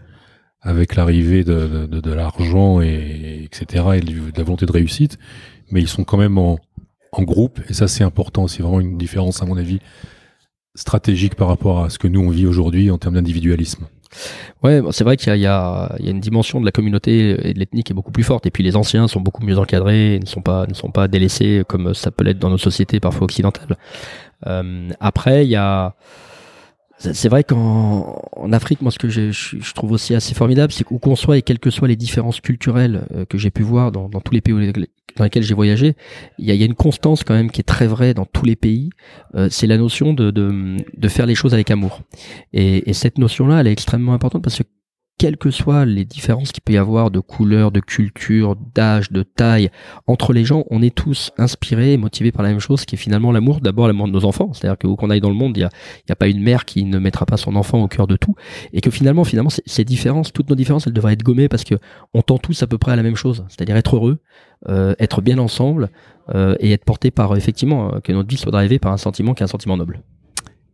avec l'arrivée de, l'argent et etc. et de la volonté de réussite, mais ils sont quand même en groupe et ça c'est important. C'est vraiment une différence à mon avis stratégique par rapport à ce que nous on vit aujourd'hui en termes d'individualisme. Ouais, c'est vrai qu'il y, y, y a, une dimension de la communauté et de l'ethnie qui est beaucoup plus forte. Et puis les anciens sont beaucoup mieux encadrés, ne sont pas ne sont pas délaissés comme ça peut l'être dans nos sociétés parfois occidentales. Euh, après, il y a c'est vrai qu'en en Afrique, moi, ce que je, je, trouve aussi assez formidable, c'est qu'où qu'on soit et quelles que soient les différences culturelles euh, que j'ai pu voir dans, dans, tous les pays dans lesquels j'ai voyagé, il y a, y a, une constance quand même qui est très vraie dans tous les pays. Euh, c'est la notion de, de, de, faire les choses avec amour. Et, et cette notion-là, elle est extrêmement importante parce que quelles que soient les différences qu'il peut y avoir de couleur, de culture, d'âge, de taille entre les gens, on est tous inspirés et motivés par la même chose, qui est finalement l'amour, d'abord l'amour de nos enfants. C'est-à-dire que où qu'on aille dans le monde, il n'y a, pas une mère qui ne mettra pas son enfant au cœur de tout, et que finalement, finalement, ces différences, toutes nos différences, elles devraient être gommées parce que on tend tous à peu près à la même chose, c'est-à-dire être heureux, euh, être bien ensemble euh, et être porté par effectivement euh, que notre vie soit drivée par un sentiment qui est un sentiment noble.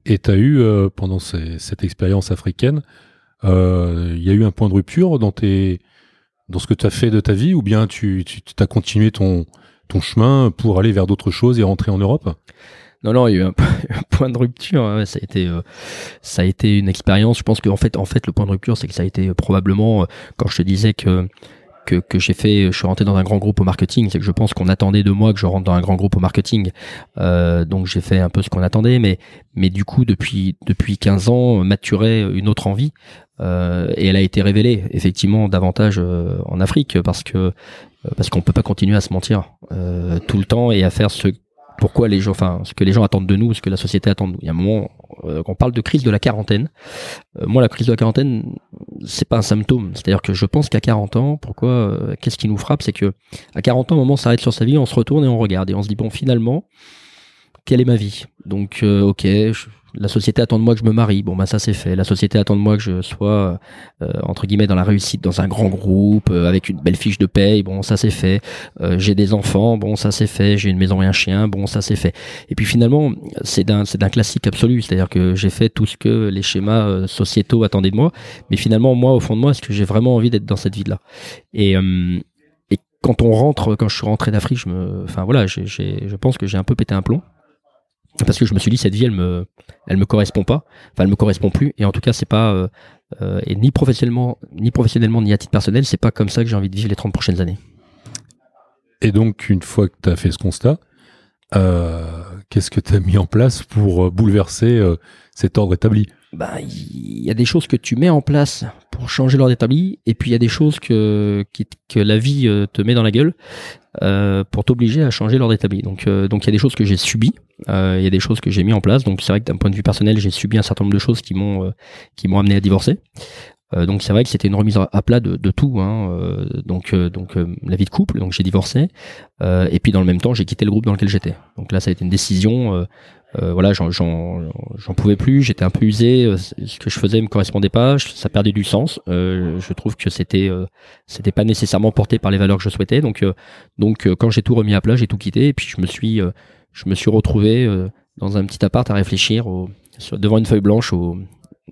Et tu as eu pendant cette expérience africaine il euh, y a eu un point de rupture dans tes dans ce que tu as fait de ta vie ou bien tu, tu as continué ton ton chemin pour aller vers d'autres choses et rentrer en Europe? Non, non, il y a eu un, point de rupture. Hein. Ça a été, euh, ça a été une expérience. Je pense qu'en fait, en fait, le point de rupture, c'est que ça a été euh, probablement quand je te disais que que, que j'ai fait, je suis rentré dans un grand groupe au marketing, c'est que je pense qu'on attendait de moi que je rentre dans un grand groupe au marketing. Euh, donc j'ai fait un peu ce qu'on attendait, mais mais du coup depuis depuis 15 ans maturait une autre envie euh, et elle a été révélée effectivement davantage euh, en Afrique parce que euh, parce qu'on peut pas continuer à se mentir euh, tout le temps et à faire ce pourquoi les gens, enfin, ce que les gens attendent de nous, ce que la société attend de nous. Il y a un moment, euh, on parle de crise de la quarantaine. Moi, la crise de la quarantaine, c'est pas un symptôme. C'est-à-dire que je pense qu'à 40 ans, pourquoi, qu'est-ce qui nous frappe, c'est que à 40 ans, un moment, on s'arrête sur sa vie, on se retourne et on regarde et on se dit bon, finalement, quelle est ma vie? Donc, ok, je, la société attend de moi que je me marie. Bon, bah ça c'est fait. La société attend de moi que je sois euh, entre guillemets dans la réussite, dans un grand groupe, euh, avec une belle fiche de paye. Bon, ça c'est fait. Euh, j'ai des enfants. Bon, ça c'est fait. J'ai une maison et un chien. Bon, ça c'est fait. Et puis finalement, c'est d'un c'est d'un classique absolu. C'est-à-dire que j'ai fait tout ce que les schémas sociétaux attendaient de moi. Mais finalement, moi, au fond de moi, est-ce que j'ai vraiment envie d'être dans cette vie-là? Et et quand on rentre, quand je suis rentré d'Afrique, je me, enfin voilà, j'ai, je pense que j'ai un peu pété un plomb parce que je me suis dit cette vie elle me elle me correspond pas. Enfin elle me correspond plus. Et en tout cas c'est pas euh, euh, et ni professionnellement ni à titre personnel c'est pas comme ça que j'ai envie de vivre les 30 prochaines années. Et donc une fois que tu as fait ce constat euh, qu'est-ce que tu as mis en place pour bouleverser cet ordre établi? Bah, il y a des choses que tu mets en place pour changer l'ordre établi, et puis il y a des choses que, que la vie te met dans la gueule euh, pour t'obliger à changer l'ordre établi. Donc, euh, donc il y a des choses que j'ai subies, euh, il y a des choses que j'ai mis en place. Donc c'est vrai que d'un point de vue personnel, j'ai subi un certain nombre de choses qui m'ont qui m'ont amené à divorcer. donc c'est vrai que c'était une remise à plat de, de tout. Hein. donc donc la vie de couple, donc j'ai divorcé. et puis dans le même temps, j'ai quitté le groupe dans lequel j'étais. Donc là, ça a été une décision euh, voilà, j'en pouvais plus, j'étais un peu usé, euh, ce que je faisais me correspondait pas, ça perdait du sens. Euh, je trouve que c'était c'était pas nécessairement porté par les valeurs que je souhaitais. Donc donc quand j'ai tout remis à plat, j'ai tout quitté et puis je me suis je me suis retrouvé dans un petit appart à réfléchir devant une feuille blanche aux,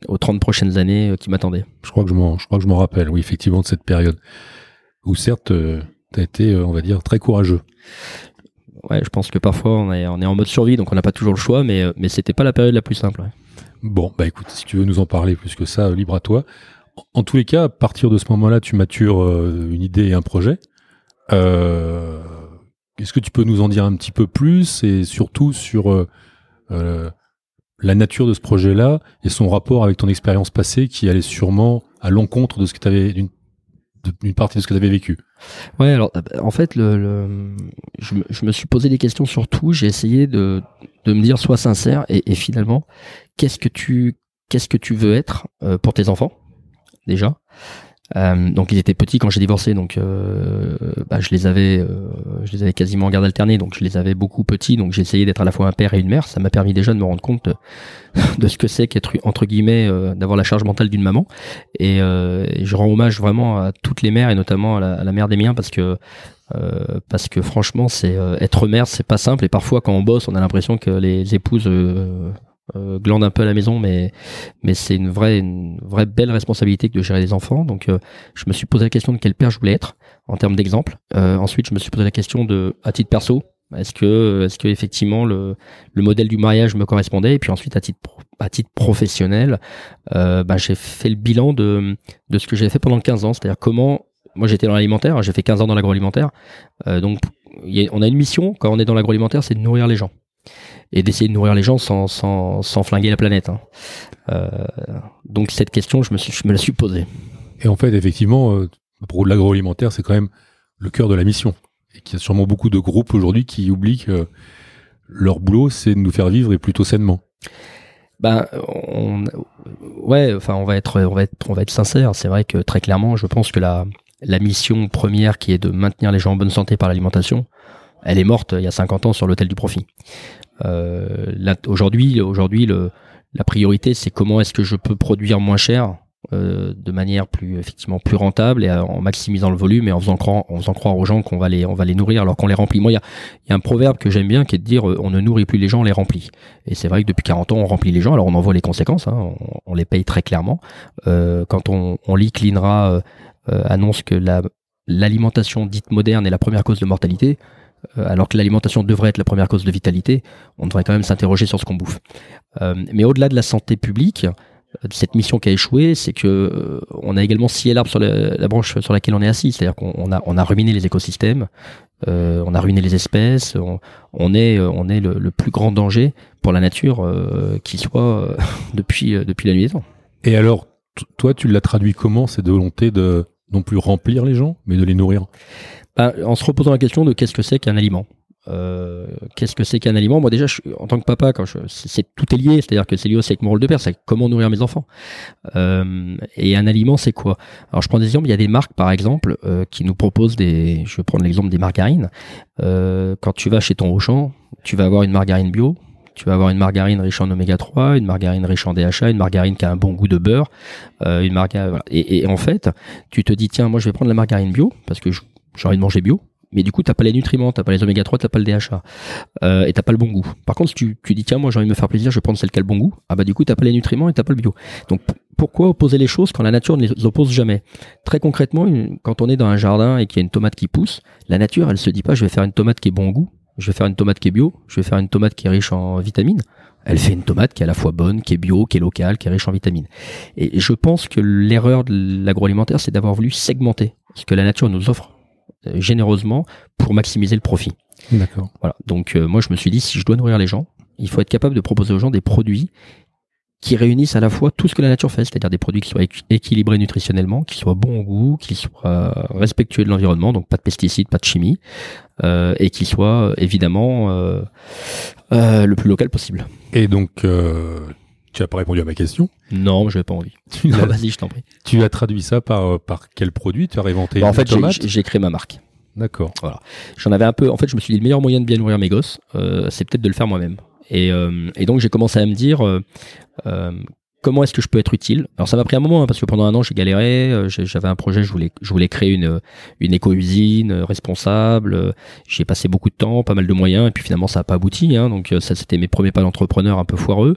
aux 30 prochaines années qui m'attendaient. Je crois que je m'en je crois que je m'en rappelle, oui, effectivement de cette période où certes tu as été on va dire très courageux ouais, je pense que parfois on est, en mode survie, donc on n'a pas toujours le choix, mais, euh, mais c'était pas la période la plus simple. Bon, bah écoute, si tu veux nous en parler plus que ça, libre à toi. En tous les cas, à partir de ce moment-là, tu matures euh, une idée et un projet. Euh, Est-ce que tu peux nous en dire un petit peu plus et surtout sur euh, euh la nature de ce projet-là et son rapport avec ton expérience passée qui allait sûrement à l'encontre de ce que tu avais d'une partie de ce que tu avais vécu. Ouais, alors en fait, le, le je, me, suis posé des questions sur tout. J'ai essayé de, me dire sois sincère et, finalement, qu'est-ce que tu qu'est-ce que tu veux être euh, pour tes enfants déjà? Euh, donc ils étaient petits quand j'ai divorcé, donc euh, bah, je les avais, euh, je les avais quasiment en garde alternée, donc je les avais beaucoup petits, donc j'ai essayé d'être à la fois un père et une mère. Ça m'a permis déjà de me rendre compte de, ce que c'est qu'être entre guillemets euh, d'avoir la charge mentale d'une maman. Et, et, je rends hommage vraiment à toutes les mères et notamment à la, à la mère des miens parce que parce que franchement c'est être mère c'est pas simple et parfois quand on bosse on a l'impression que les épouses euh, glande un peu à la maison, mais mais c'est une vraie une vraie belle responsabilité que de gérer des enfants. Donc euh, je me suis posé la question de quel père je voulais être en termes d'exemple. Euh, ensuite, je me suis posé la question de à titre perso, est-ce que est-ce que effectivement le le modèle du mariage me correspondait? Et puis ensuite à titre à titre professionnel, euh, bah, j'ai fait le bilan de de ce que j'ai fait pendant 15 ans, c'est-à-dire comment moi j'étais dans l'alimentaire, j'ai fait 15 ans dans l'agroalimentaire, donc on a une mission quand on est dans l'agroalimentaire, c'est de nourrir les gens. Et d'essayer de nourrir les gens sans, sans, sans flinguer la planète. Hein. Euh, donc cette question, je me, suis, je me la suis posée. Et en fait, effectivement, euh, pour l'agroalimentaire, c'est quand même le cœur de la mission. Et qu'il y a sûrement beaucoup de groupes aujourd'hui qui oublient que leur boulot, c'est de nous faire vivre et plutôt sainement. Ben, on, ouais, enfin, on va être, on va être, on va être sincère. C'est vrai que très clairement, je pense que la, la mission première, qui est de maintenir les gens en bonne santé par l'alimentation, elle est morte il y a 50 ans sur l'hôtel du profit. Euh, aujourd'hui, aujourd'hui, la priorité, c'est comment est-ce que je peux produire moins cher euh, de manière plus effectivement plus rentable et en maximisant le volume et en faisant croire, en faisant croire aux gens qu'on va les on va les nourrir alors qu'on les remplit. Moi, il y a, y a, un proverbe que j'aime bien qui est de dire euh, on ne nourrit plus les gens, on les remplit. Et c'est vrai que depuis 40 ans, on remplit les gens. Alors on en voit les conséquences, hein, on, les paye très clairement. Euh, quand on, on lit euh, euh, annonce que la l'alimentation dite moderne est la première cause de mortalité, alors que l'alimentation devrait être la première cause de vitalité, on devrait quand même s'interroger sur ce qu'on bouffe. mais au-delà de la santé publique, cette mission qui a échoué, c'est que euh, on a également scié l'arbre sur la, branche sur laquelle on est assis, c'est-à-dire qu'on a on a ruiné les écosystèmes, euh, on a ruiné les espèces, on, est le, plus grand danger pour la nature euh, qui soit depuis depuis la nuit des temps. Et alors, toi, tu l'as traduit comment cette volonté de non plus remplir les gens, mais de les nourrir? Ben, En se reposant la question de qu'est-ce que c'est qu'un aliment. Euh, qu'est-ce que c'est qu'un aliment? Moi déjà, je, en tant que papa, quand je, c'est, tout est lié, c'est-à-dire que c'est lié aussi avec mon rôle de père, c'est comment nourrir mes enfants. Euh, et un aliment, c'est quoi? Alors je prends des exemples. Il y a des marques, par exemple, euh, qui nous proposent des. Je vais prendre l'exemple des margarines. Euh, quand tu vas chez ton Auchan, tu vas avoir une margarine bio. Tu vas avoir une margarine riche en oméga 3, une margarine riche en DHA, une margarine qui a un bon goût de beurre, euh, une margarine. Voilà. Et, et en fait, tu te dis tiens, moi je vais prendre la margarine bio parce que j'ai envie de manger bio mais du coup t'as pas les nutriments, t'as pas les oméga 3, t'as pas le DHA, euh, et t'as pas le bon goût. Par contre, si tu, tu dis tiens moi j'ai envie de me faire plaisir, je vais prendre celle qui a le bon goût, ah bah du coup t'as pas les nutriments et t'as pas le bio. Donc pourquoi opposer les choses quand la nature ne les oppose jamais? Très concrètement, quand on est dans un jardin et qu'il y a une tomate qui pousse, la nature elle se dit pas je vais faire une tomate qui est bon goût, je vais faire une tomate qui est bio, je vais faire une tomate qui est riche en vitamines. Elle fait une tomate qui est à la fois bonne, qui est bio, qui est locale, qui est riche en vitamines. Et je pense que l'erreur de l'agroalimentaire, c'est d'avoir voulu segmenter ce que la nature nous offre généreusement pour maximiser le profit. D'accord. Voilà. Donc euh, moi je me suis dit si je dois nourrir les gens, il faut être capable de proposer aux gens des produits qui réunissent à la fois tout ce que la nature fait, c'est-à-dire des produits qui soient équilibrés nutritionnellement, qui soient bons au goût, qui soient respectueux de l'environnement, donc pas de pesticides, pas de chimie, euh, et qui soient évidemment euh, euh, le plus local possible. Et donc tu n'as pas répondu à ma question. Non, je n'ai pas envie. Tu vas-y, je t'en prie. Tu as traduit ça par, euh, par quel produit? Tu as réinventé bah, En fait, j'ai créé ma marque. D'accord. Voilà. J'en avais un peu. En fait, je me suis dit le meilleur moyen de bien nourrir mes gosses, euh, c'est peut-être de le faire moi-même. Et, euh, et, donc j'ai commencé à me dire comment est-ce que je peux être utile? Alors ça m'a pris un moment hein, parce que pendant un an j'ai galéré, euh, j'avais un projet, je voulais créer une une éco-usine euh, responsable, euh, j'ai passé beaucoup de temps, pas mal de moyens et puis finalement ça n'a pas abouti hein, donc ça c'était mes premiers pas d'entrepreneur un peu foireux.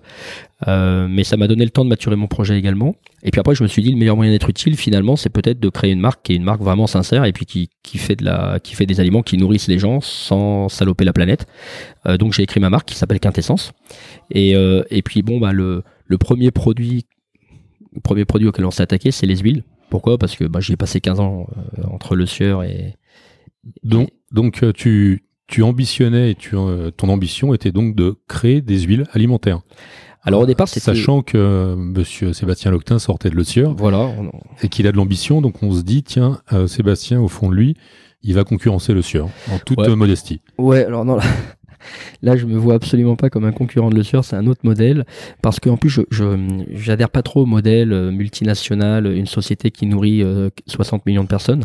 mais ça m'a donné le temps de maturer mon projet également. Et puis après, je me suis dit le meilleur moyen d'être utile, finalement, c'est peut-être de créer une marque qui est une marque vraiment sincère et puis qui, fait des aliments qui nourrissent les gens sans saloper la planète. donc j'ai écrit ma marque qui s'appelle Quintessence. Et, et puis bon bah le le premier produit, le premier produit auquel on s'est attaqué, c'est les huiles. Pourquoi? Parce que bah, j'y ai passé 15 ans euh, entre le sieur et. Donc, donc euh, tu, tu ambitionnais et tu, euh, ton ambition était donc de créer des huiles alimentaires. Alors au départ, c'était sachant que Monsieur Sébastien Loctin sortait de Le Sieur, voilà, et qu'il a de l'ambition, donc on se dit tiens, Sébastien, au fond de lui, il va concurrencer Le Sieur en toute modestie. Ouais, alors non, Là, je me vois absolument pas comme un concurrent de Le Sueur, c'est un autre modèle. Parce qu'en plus, je, j'adhère pas trop au modèle euh, multinational, une société qui nourrit 60 euh, millions de personnes.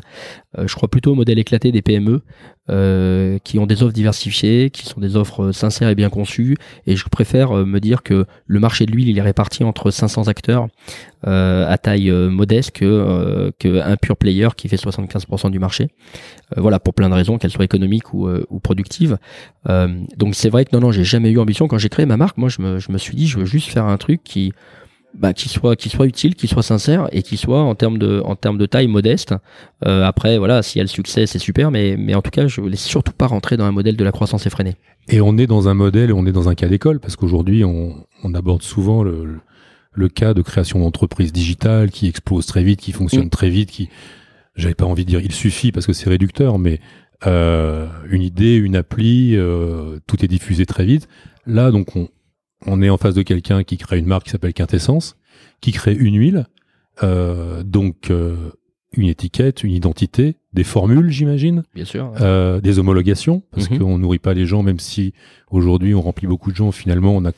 Euh, je crois plutôt au modèle éclaté des PME, qui ont des offres diversifiées, qui sont des offres sincères et bien conçues. Et je préfère me dire que le marché de l'huile, il est réparti entre 500 acteurs à taille modeste que, que un pur player qui fait 75% du marché. voilà, pour plein de raisons, qu'elles soient économiques ou, ou productives donc c'est vrai que non, non, j'ai jamais eu ambition. Quand j'ai créé ma marque, moi, je me, je me suis dit, je veux juste faire un truc qui, bah, qui soit, qui soit utile, qui soit sincère et qui soit en termes de, en termes de taille modeste. Euh, après, voilà, s'il y a le succès, c'est super, mais, mais en tout cas, je voulais surtout pas rentrer dans un modèle de la croissance effrénée. Et on est dans un modèle, on est dans un cas d'école, parce qu'aujourd'hui, on, on aborde souvent le, le cas de création d'entreprises digitales qui explosent très vite, qui fonctionnent mm. très vite, qui, j'avais pas envie de dire il suffit parce que c'est réducteur, mais euh, une idée, une appli, euh, tout est diffusé très vite, Là, donc, on, on est en face de quelqu'un qui crée une marque qui s'appelle Quintessence, qui crée une huile, euh, donc euh, une étiquette, une identité, des formules, j'imagine, Bien sûr. euh, des homologations, parce Mhm. qu'on nourrit pas les gens, même si aujourd'hui on remplit beaucoup de gens, finalement on a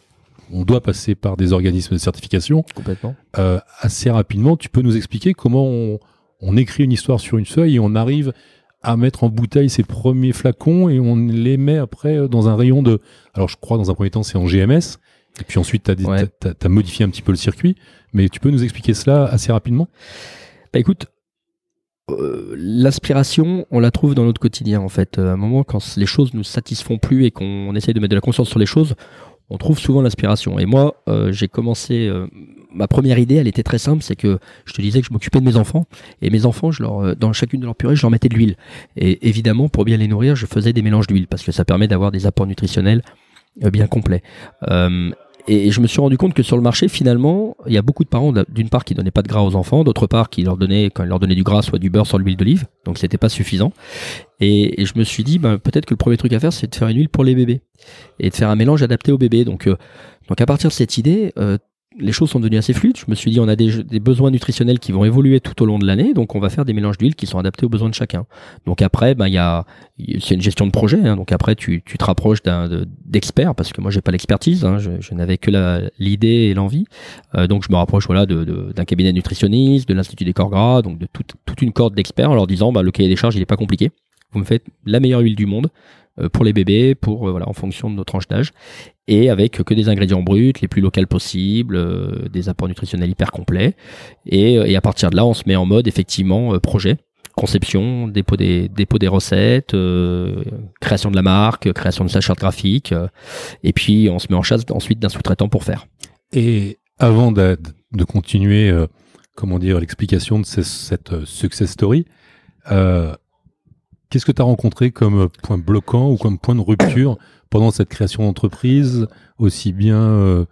on doit passer par des organismes de certification. Complètement. Euh, assez rapidement, tu peux nous expliquer comment on, on écrit une histoire sur une feuille et on arrive à mettre en bouteille ses premiers flacons et on les met après dans un rayon de... Alors je crois dans un premier temps c'est en GMS, et puis ensuite tu as, Ouais. modifié un petit peu le circuit, mais tu peux nous expliquer cela assez rapidement? Bah écoute, euh, l'aspiration, on la trouve dans notre quotidien en fait. Euh, À un moment, quand les choses nous satisfont plus et qu'on essaye de mettre de la conscience sur les choses, on trouve souvent l'aspiration. Et moi, euh, j'ai commencé. euh, ma première idée, elle était très simple, c'est que je te disais que je m'occupais de mes enfants et mes enfants, je leur, dans chacune de leurs purées, je leur mettais de l'huile. Et évidemment, pour bien les nourrir, je faisais des mélanges d'huile parce que ça permet d'avoir des apports nutritionnels bien complets. Euh, et je me suis rendu compte que sur le marché, finalement, il y a beaucoup de parents, d'une part, qui donnaient pas de gras aux enfants, d'autre part, qui leur donnaient, quand ils leur donnaient du gras, soit du beurre, soit de l'huile d'olive. Donc, c'était pas suffisant. Et, je me suis dit, ben, peut-être que le premier truc à faire, c'est de faire une huile pour les bébés. Et de faire un mélange adapté aux bébés. Donc, euh, donc à partir de cette idée, euh, les choses sont devenues assez fluides. Je me suis dit, on a des, des besoins nutritionnels qui vont évoluer tout au long de l'année. Donc, on va faire des mélanges d'huile qui sont adaptés aux besoins de chacun. Donc, après, ben, il y a, c'est une gestion de projet. hein. donc, après, tu, tu te rapproches d'un, de- d'experts parce que moi, j'ai pas l'expertise. hein. je, je n'avais que l'idée et l'envie. Euh, donc, je me rapproche, voilà, de, de- d'un cabinet nutritionniste, de l'Institut des corps gras, donc de toute, toute une corde d'experts en leur disant, bah, le cahier des charges, il est pas compliqué. Vous me faites la meilleure huile du monde pour les bébés, pour, euh, voilà, en fonction de nos tranches d'âge et avec que des ingrédients bruts, les plus locaux possibles, euh, des apports nutritionnels hyper complets. Et, euh, et à partir de là, on se met en mode effectivement euh, projet, conception, dépôt des, dépôt des recettes, euh, création de la marque, création de sa charte graphique, euh, et puis on se met en chasse ensuite d'un sous-traitant pour faire. Et avant de, de continuer, euh, comment dire, l'explication de ces- cette euh, success story, euh, qu'est-ce que tu as rencontré comme point bloquant ou comme point de rupture pendant cette création d'entreprise, aussi bien euh,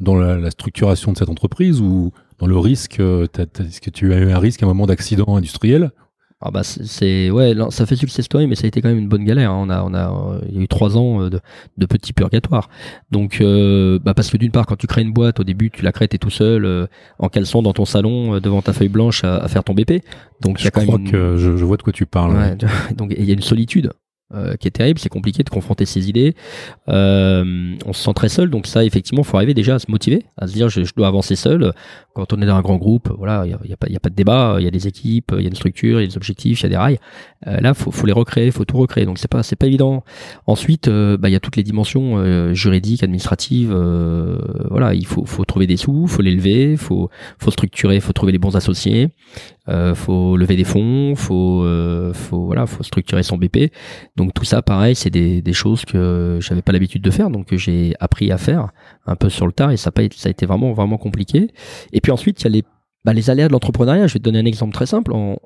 dans la, structuration de cette entreprise ou dans le risque euh, Est-ce que tu as eu un risque à un moment d'accident industriel Ah bah c'est- ouais, non, ça fait success story, mais ça a été quand même une bonne galère. hein. On a, on a, il y a eu trois ans euh, de, de petits purgatoires. Donc, euh, bah parce que d'une part, quand tu crées une boîte, au début, tu la crées t'es tout seul euh, en caleçon dans ton salon euh, devant ta feuille blanche à, à faire ton BP. Donc il y Je a quand crois même une- que je, je vois de quoi tu parles. Ouais, donc il y a une solitude euh, qui est terrible, c'est compliqué de confronter ses idées. Euh, on se sent très seul, donc ça effectivement, faut arriver déjà à se motiver, à se dire je, je dois avancer seul. Quand on est dans un grand groupe, voilà, il y a, y a pas, a pas de débat, il y a des équipes, il y a une structure, il y a des objectifs, il y a des rails. Euh, là, faut, faut les recréer, faut tout recréer, donc c'est pas, c'est pas évident. Ensuite, euh, bah, il y a toutes les dimensions euh, juridiques, administratives. euh, voilà, il faut, faut trouver des sous, faut les lever, faut, faut structurer, faut trouver les bons associés. Euh, faut lever des fonds, faut, euh, faut voilà, faut structurer son BP. Donc tout ça, pareil, c'est des, choses que j'avais pas l'habitude de faire, donc que j'ai appris à faire un peu sur le tard et ça a, pas été- ça a été vraiment vraiment compliqué. Et puis ensuite, il y a les bah, les aléas de l'entrepreneuriat. Je vais te donner un exemple très simple. On,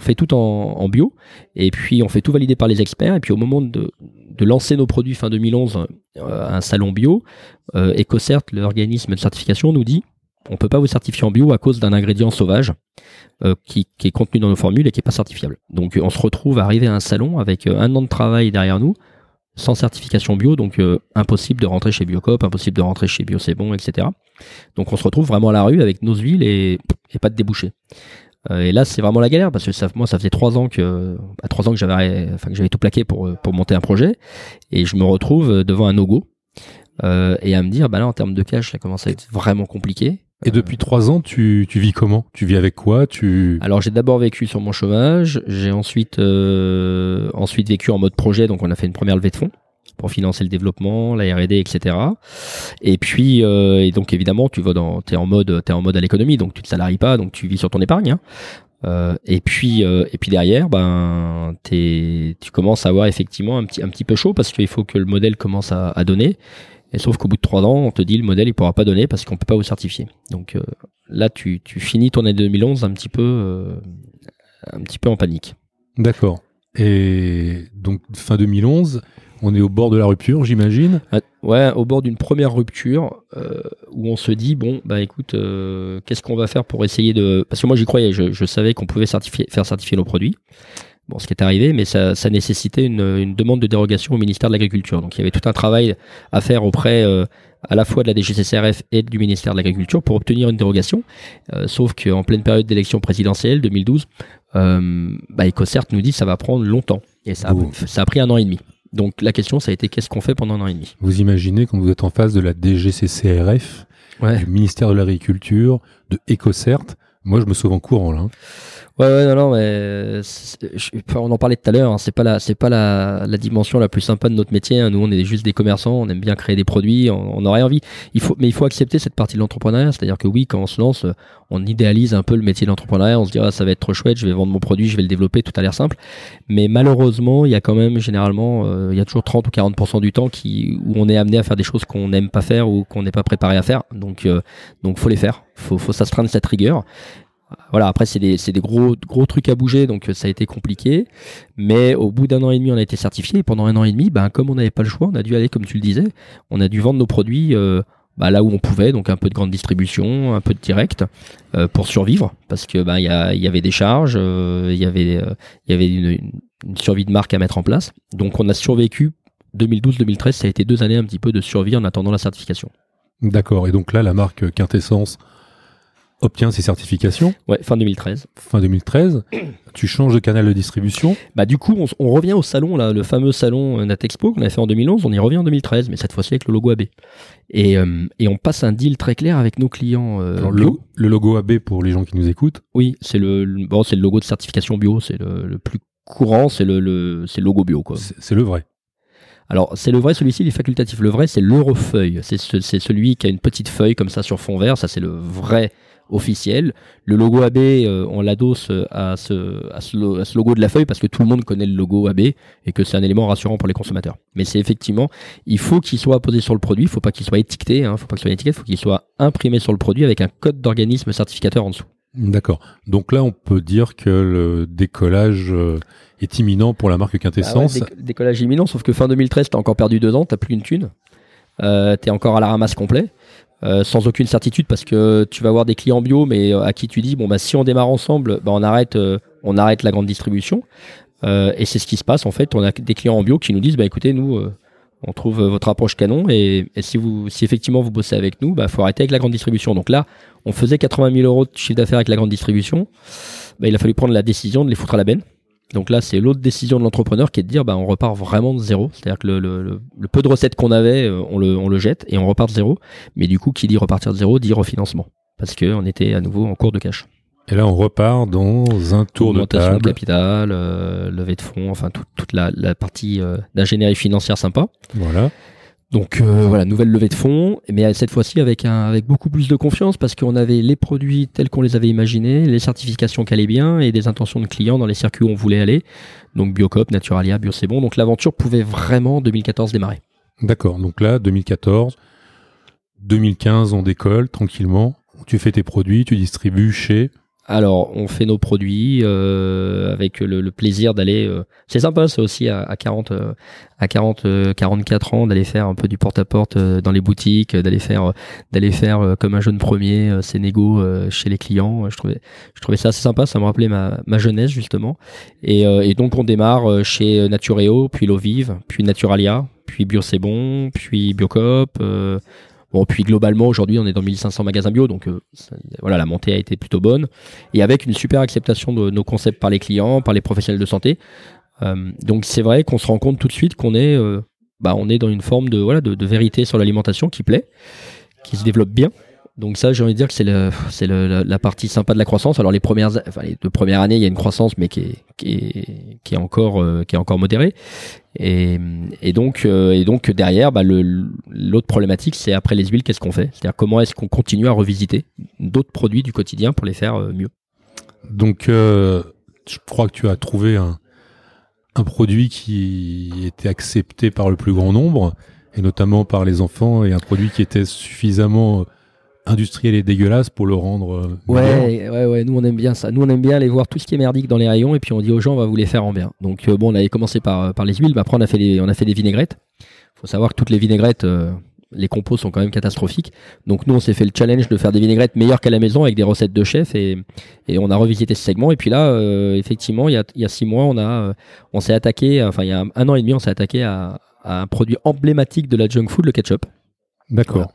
fait tout en, bio et puis on fait tout valider par les experts. Et puis au moment de, lancer nos produits fin 2011 euh, un salon bio, euh, EcoCert, l'organisme de certification, nous dit on peut pas vous certifier en bio à cause d'un ingrédient sauvage euh, qui, est contenu dans nos formules et qui est pas certifiable. Donc euh, on se retrouve à arriver à un salon avec euh, un an de travail derrière nous, sans certification bio, donc impossible de rentrer chez Biocop, impossible de rentrer chez Bio etc. Donc on se retrouve vraiment à la rue avec nos huiles et, pas de débouchés. Euh, et là c'est vraiment la galère parce que ça, moi ça faisait trois ans que à trois ans que j'avais enfin que j'avais tout plaqué pour pour monter un projet et je me retrouve devant un euh, et à me dire bah là en termes de cash ça commence à être vraiment compliqué Et depuis trois ans, tu, tu vis comment? Tu vis avec quoi? Tu... Alors j'ai d'abord vécu sur mon chômage, j'ai ensuite euh, ensuite vécu en mode projet, donc on a fait une première levée de fonds pour financer le développement, la R&D, etc. Et puis euh, et donc évidemment tu vas dans t'es en mode t'es en mode à l'économie, donc tu te salaries pas, donc tu vis sur ton épargne. hein. Euh, et puis euh, et puis derrière ben t'es tu commences à avoir effectivement un petit un petit peu chaud parce qu'il faut que le modèle commence à, à donner. Et sauf qu'au bout de trois ans, on te dit le modèle il pourra pas donner parce qu'on peut pas vous certifier. Donc euh, là tu, tu finis ton année 2011 un petit peu euh, un petit peu en panique. D'accord. Et donc, fin 2011, on est au bord de la rupture, j'imagine. Ah, Ouais, au bord d'une première rupture euh, où on se dit bon bah écoute qu'est-ce qu'on va faire pour essayer de parce que moi j'y croyais, je, je savais qu'on pouvait certifier, faire certifier nos produits. Bon, ce qui est arrivé, mais ça, ça nécessitait une, une, demande de dérogation au ministère de l'Agriculture. Donc il y avait tout un travail à faire auprès euh, à la fois de la DGCCRF et du ministère de l'Agriculture pour obtenir une dérogation. Euh, sauf qu'en pleine période d'élection présidentielle 2012, euh, bah, EcoCert nous dit que ça va prendre longtemps. Et ça a, ça a pris un an et demi. Donc la question, ça a été qu'est-ce qu'on fait pendant un an et demi? Vous imaginez quand vous êtes en face de la DGCCRF, ouais. du ministère de l'Agriculture, de EcoCert, moi je me sauve en courant là. Ouais, ouais, non, non, mais on en parlait tout à l'heure. Hein, c'est pas la, c'est pas la, la, dimension la plus sympa de notre métier. Hein. Nous, on est juste des commerçants. On aime bien créer des produits. On, on aurait envie. Il faut, mais il faut accepter cette partie de l'entrepreneuriat. C'est-à-dire que oui, quand on se lance, on idéalise un peu le métier de l'entrepreneuriat. On se dit, ah, ça va être trop chouette. Je vais vendre mon produit, je vais le développer. Tout a l'air simple. Mais malheureusement, il y a quand même généralement, euh, il y a toujours 30 ou 40 du temps qui où on est amené à faire des choses qu'on n'aime pas faire ou qu'on n'est pas préparé à faire. Donc, euh, donc faut les faire. Faut, faut s'astreindre cette rigueur voilà, après c'est des, des, gros gros trucs à bouger, donc ça a été compliqué. Mais au bout d'un an et demi, on a été certifié. Pendant un an et demi, ben, comme on n'avait pas le choix, on a dû aller, comme tu le disais, on a dû vendre nos produits euh, bah, là où on pouvait, donc un peu de grande distribution, un peu de direct, euh, pour survivre, parce que ben, y, y, avait des charges, euh, il y avait y avait une, une, survie de marque à mettre en place. Donc on a survécu. 2012-2013, ça a été deux années un petit peu de survie en attendant la certification. D'accord. Et donc là, la marque Quintessence obtient ses certifications. Ouais, fin 2013. Fin 2013. tu changes de canal de distribution. Bah du coup, on, revient au salon là, le fameux salon euh, Natexpo qu'on a fait en 2011. On y revient en 2013, mais cette fois-ci avec le logo AB. Et, euh, et on passe un deal très clair avec nos clients. Euh, le, logo AB pour les gens qui nous écoutent. Oui, c'est le, bon, c'est le logo de certification bio. C'est le, plus courant, c'est le, le c'est le logo bio quoi. C'est le vrai. Alors, c'est le vrai, celui-ci, il est facultatif. Le vrai, c'est l'eurofeuille. C'est celui qui a une petite feuille comme ça sur fond vert. Ça, c'est le vrai officiel. Le logo AB, euh, on l'adosse à ce, à, ce, logo de la feuille parce que tout le monde connaît le logo AB et que c'est un élément rassurant pour les consommateurs. Mais c'est effectivement, il faut qu'il soit posé sur le produit, il faut pas qu'il soit étiqueté, hein, faut pas qu'il soit étiqueté, il faut qu'il soit imprimé sur le produit avec un code d'organisme certificateur en dessous. D'accord. Donc là, on peut dire que le décollage euh, est imminent pour la marque Quintessence. Bah décollage imminent, sauf que fin 2013, t'as encore perdu deux ans, t'as plus une thune. Euh, t'es encore à la ramasse complet. Euh, sans aucune certitude parce que tu vas avoir des clients bio mais euh, à qui tu dis bon bah si on démarre ensemble bah, on arrête euh, on arrête la grande distribution. Et c'est ce qui se passe en fait. On a des clients en bio qui nous disent bah écoutez nous on trouve votre approche canon et, si vous si effectivement vous bossez avec nous bah faut arrêter avec la grande distribution. Donc là on faisait 80 000 euros de chiffre d'affaires avec la grande distribution. Bah, il a fallu prendre la décision de les foutre à la benne donc là, c'est l'autre décision de l'entrepreneur qui est de dire, bah, on repart vraiment de zéro. C'est-à-dire que le, le, le, peu de recettes qu'on avait, euh, on le, on le jette et on repart de zéro. Mais du coup, qui dit repartir de zéro dit refinancement. Parce qu'on était à nouveau en cours de cash. Et là, on repart dans un tour de table. de capital, euh, levée de fonds, enfin toute la, la partie euh, d'ingénierie financière sympa. Voilà. Donc euh, voilà, nouvelle levée de fonds, mais cette fois-ci avec un, avec beaucoup plus de confiance parce qu'on avait les produits tels qu'on les avait imaginés, les certifications qui allaient bien et des intentions de clients dans les circuits où on voulait aller. Donc Biocop, Naturalia, Bio c'est bon. Donc l'aventure pouvait vraiment 2014 démarrer. D'accord. Donc là, 2014, 2015, on décolle tranquillement. Tu fais tes produits, tu distribues chez alors, on fait nos produits euh, avec le, plaisir d'aller. Euh, c'est sympa, c'est aussi à, 40, à 40, 44 euh, ans d'aller faire un peu du porte-à-porte dans les boutiques, d'aller faire, d'aller faire comme un jeune premier négos chez les clients. Je trouvais, je trouvais ça assez sympa. Ça me rappelait ma, ma jeunesse justement. Et, et donc on démarre chez Natureo, puis L'eau vive, puis Naturalia, puis Bio c'est bon, puis Biocop. Bon, puis globalement, aujourd'hui, on est dans 1500 magasins bio, donc euh, voilà, la montée a été plutôt bonne. Et avec une super acceptation de nos concepts par les clients, par les professionnels de santé. Euh, donc c'est vrai qu'on se rend compte tout de suite qu'on est, euh, bah, on est dans une forme de, de vérité sur l'alimentation qui plaît, qui se développe bien. Donc ça, j'ai envie de dire que c'est le, c'est le, la partie sympa de la croissance. Alors les premières, enfin les deux premières années, il y a une croissance, mais qui est, qui est, qui est encore, euh, qui est encore modérée. Et, et donc, euh, et donc derrière, bah, le, l'autre problématique, c'est après les huiles, qu'est-ce qu'on fait? C'est-à-dire comment est-ce qu'on continue à revisiter d'autres produits du quotidien pour les faire euh, mieux? Donc, je crois que tu as trouvé un, un produit qui était accepté par le plus grand nombre, et notamment par les enfants, et un produit qui était suffisamment industriel et dégueulasse pour le rendre. Euh, ouais, ouais, ouais, nous on aime bien ça. Nous on aime bien aller voir tout ce qui est merdique dans les rayons et puis on dit aux gens on va vous les faire en bien. Donc euh, bon, on avait commencé par, par les huiles, mais après on a fait, les, on a fait des vinaigrettes. faut savoir que toutes les vinaigrettes, les compos sont quand même catastrophiques. Donc nous, on s'est fait le challenge de faire des vinaigrettes meilleures qu'à la maison avec des recettes de chef et, et on a revisité ce segment. Et puis là, euh, effectivement, il y, a, il y a six mois, on a, euh, on s'est attaqué, enfin il y a un, an et demi, on s'est attaqué à, à, un produit emblématique de la junk food, le ketchup. D'accord.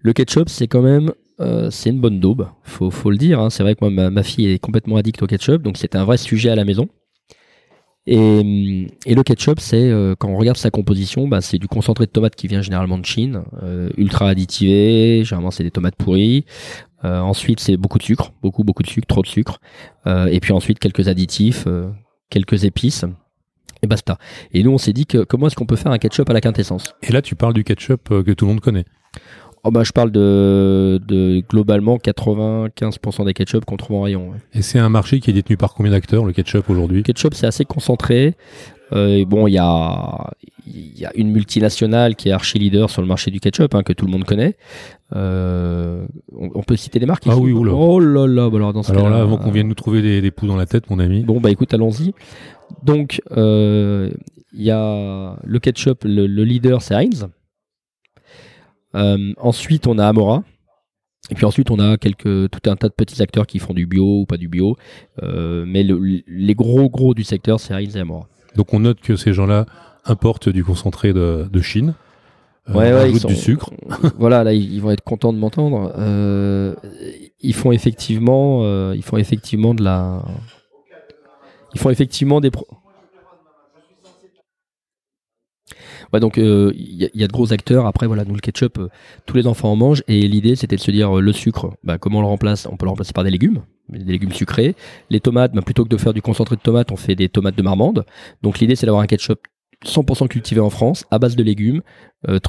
Le ketchup, c'est quand même euh, c'est une bonne daube, faut, faut le dire. Hein. C'est vrai que moi, ma, ma, fille est complètement addicte au ketchup, donc c'était un vrai sujet à la maison. Et, et le ketchup, c'est euh, quand on regarde sa composition, bah, c'est du concentré de tomate qui vient généralement de Chine, euh, ultra additivé. Généralement, c'est des tomates pourries. Euh, ensuite, c'est beaucoup de sucre, beaucoup beaucoup de sucre, trop de sucre. Euh, et puis ensuite, quelques additifs, quelques épices. Et basta. Et nous, on s'est dit que comment est-ce qu'on peut faire un ketchup à la quintessence? Et là, tu parles du ketchup que tout le monde connaît. Oh bah, je parle de, de globalement 95% des ketchup qu'on trouve en rayon. Ouais. Et c'est un marché qui est détenu par combien d'acteurs, le ketchup aujourd'hui? Le ketchup, c'est assez concentré. Euh, bon, il y a, y a une multinationale qui est archi leader sur le marché du ketchup, hein, que tout le monde connaît. Euh, on, on, peut citer des marques? Ah oui, oula. Oh là là, bah alors dans ce Alors là, avant qu'on vienne nous trouver des, des poux dans la tête, mon ami. Bon, bah écoute, allons-y. Donc, euh, il y a le ketchup, le, le leader, c'est Heinz. Euh, ensuite, on a Amora. Et puis ensuite, on a quelques, tout un tas de petits acteurs qui font du bio ou pas du bio. Euh, mais le, les gros gros du secteur, c'est Heinz et Amora. Donc on note que ces gens-là importent du concentré de, de Chine. Euh, ouais, ouais, ils sont, du sucre. voilà, là, ils vont être contents de m'entendre. Euh, ils font effectivement, euh, ils font effectivement de la, ils font effectivement des. Pro Ouais, donc il euh, y, y, a de gros acteurs. Après, voilà, nous le ketchup, euh, tous les enfants en mangent. Et l'idée, c'était de se dire euh, le sucre, bah, comment on le remplace? On peut le remplacer par des légumes, des légumes sucrés. Les tomates, bah, plutôt que de faire du concentré de tomates, on fait des tomates de marmande. Donc l'idée, c'est d'avoir un ketchup 100% cultivé en France, à base de légumes,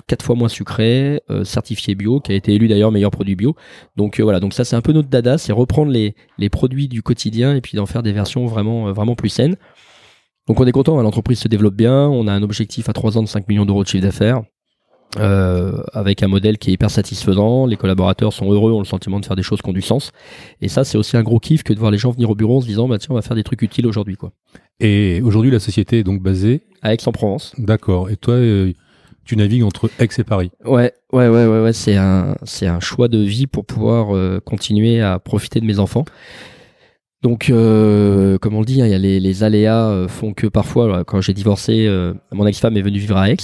quatre fois moins sucré, certifié bio, qui a été élu d'ailleurs meilleur produit bio. Donc voilà, donc ça c'est un peu notre dada, c'est reprendre les, les produits du quotidien et puis d'en faire des versions vraiment vraiment plus saines. Donc on est content, hein, l'entreprise se développe bien, on a un objectif à 3 ans de 5 millions d'euros de chiffre d'affaires. Euh, avec un modèle qui est hyper satisfaisant, les collaborateurs sont heureux, ont le sentiment de faire des choses qui ont du sens. Et ça, c'est aussi un gros kiff que de voir les gens venir au bureau en se disant, bah tiens, on va faire des trucs utiles aujourd'hui, quoi. Et aujourd'hui, la société est donc basée à Aix-en-Provence. D'accord. Et toi, euh, tu navigues entre Aix et Paris. Ouais, ouais, ouais, ouais, ouais. C'est un, c'est un choix de vie pour pouvoir euh, continuer à profiter de mes enfants. Donc, euh, comme on le dit, hein, y a les, aléas font que parfois, quand j'ai divorcé, euh, mon ex-femme est venue vivre à Aix.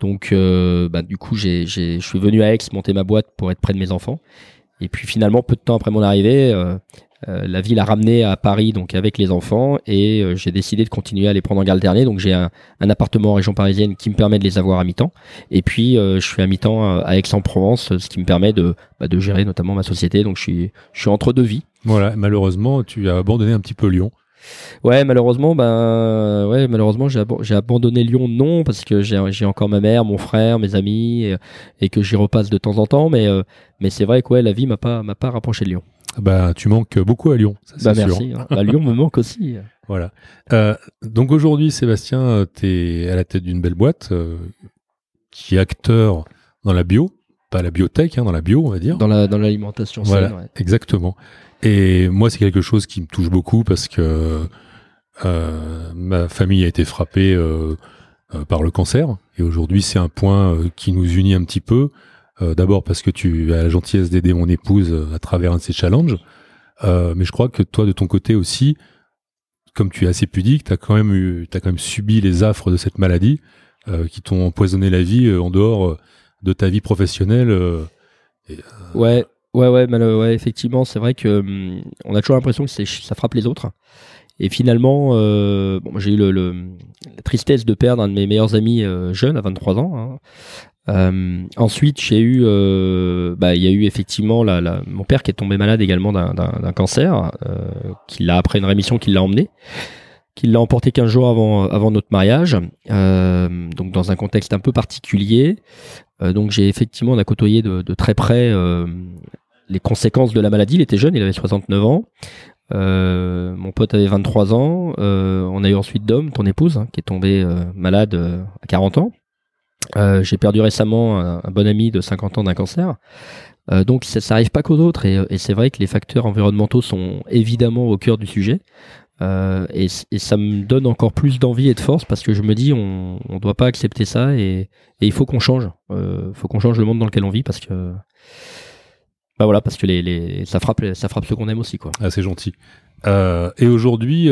Donc, euh, bah, du coup, j'ai, je suis venu à Aix monter ma boîte pour être près de mes enfants. Et puis finalement, peu de temps après mon arrivée, euh, euh, la ville a ramené à Paris donc avec les enfants et euh, j'ai décidé de continuer à les prendre en garde dernier. Donc j'ai un, un, appartement en région parisienne qui me permet de les avoir à mi-temps. Et puis je suis à mi-temps à Aix-en-Provence, ce qui me permet de, bah, de gérer notamment ma société. Donc je suis, je suis entre deux vies. Voilà, malheureusement, tu as abandonné un petit peu Lyon. Ouais, malheureusement, ben, ouais, malheureusement, j'ai, ab abandonné Lyon, non, parce que j'ai, encore ma mère, mon frère, mes amis, et, et que j'y repasse de temps en temps, mais, euh, mais c'est vrai que ouais, la vie m'a pas, m'a pas rapproché de Lyon. Bah, tu manques beaucoup à Lyon. Ça, bah, merci. Hein. bah, Lyon me manque aussi. Voilà. Euh, donc aujourd'hui, Sébastien, tu es à la tête d'une belle boîte euh, qui est acteur dans la bio, pas la biotech, hein, dans la bio, on va dire. Dans, la, dans l'alimentation voilà, saine, ouais. Exactement. Et moi, c'est quelque chose qui me touche beaucoup parce que euh, ma famille a été frappée euh, euh, par le cancer. Et aujourd'hui, c'est un point euh, qui nous unit un petit peu. Euh, d'abord parce que tu as la gentillesse d'aider mon épouse à travers un de ces challenges. mais je crois que toi, de ton côté aussi, comme tu es assez pudique, tu as, quand même as quand même subi les affres de cette maladie qui t'ont empoisonné la vie en dehors de ta vie professionnelle. Ouais, Ouais, ouais, mais ouais, effectivement, c'est vrai que hum, on a toujours l'impression que ça frappe les autres. Et finalement, euh, bon, j'ai eu le, le, la tristesse de perdre un de mes meilleurs amis euh, jeunes, à 23 ans. Hein. Euh, ensuite, j'ai eu, euh, bah, il y a eu effectivement la, la, mon père qui est tombé malade également d'un cancer, euh, qui l'a après une rémission, qui l'a emmené, qui l'a emporté 15 jours avant, notre mariage, euh, donc dans un contexte un peu particulier. Euh, donc j'ai effectivement on a côtoyé de, très près euh, les conséquences de la maladie. Il était jeune, il avait 69 ans. Mon pote avait 23 ans. On a eu ensuite Dom, ton épouse, hein, qui est tombée malade à 40 ans. J'ai perdu récemment un, bon ami de 50 ans d'un cancer. donc ça, ça arrive pas qu'aux autres. Et c'est vrai que les facteurs environnementaux sont évidemment au cœur du sujet. Euh, et, ça me donne encore plus d'envie et de force parce que je me dis on ne doit pas accepter ça et, il faut qu'on change. Il euh, faut qu'on change le monde dans lequel on vit parce que bah voilà parce que les, les ça frappe ça frappe ceux qu'on aime aussi quoi. Ah c'est gentil. Euh, et aujourd'hui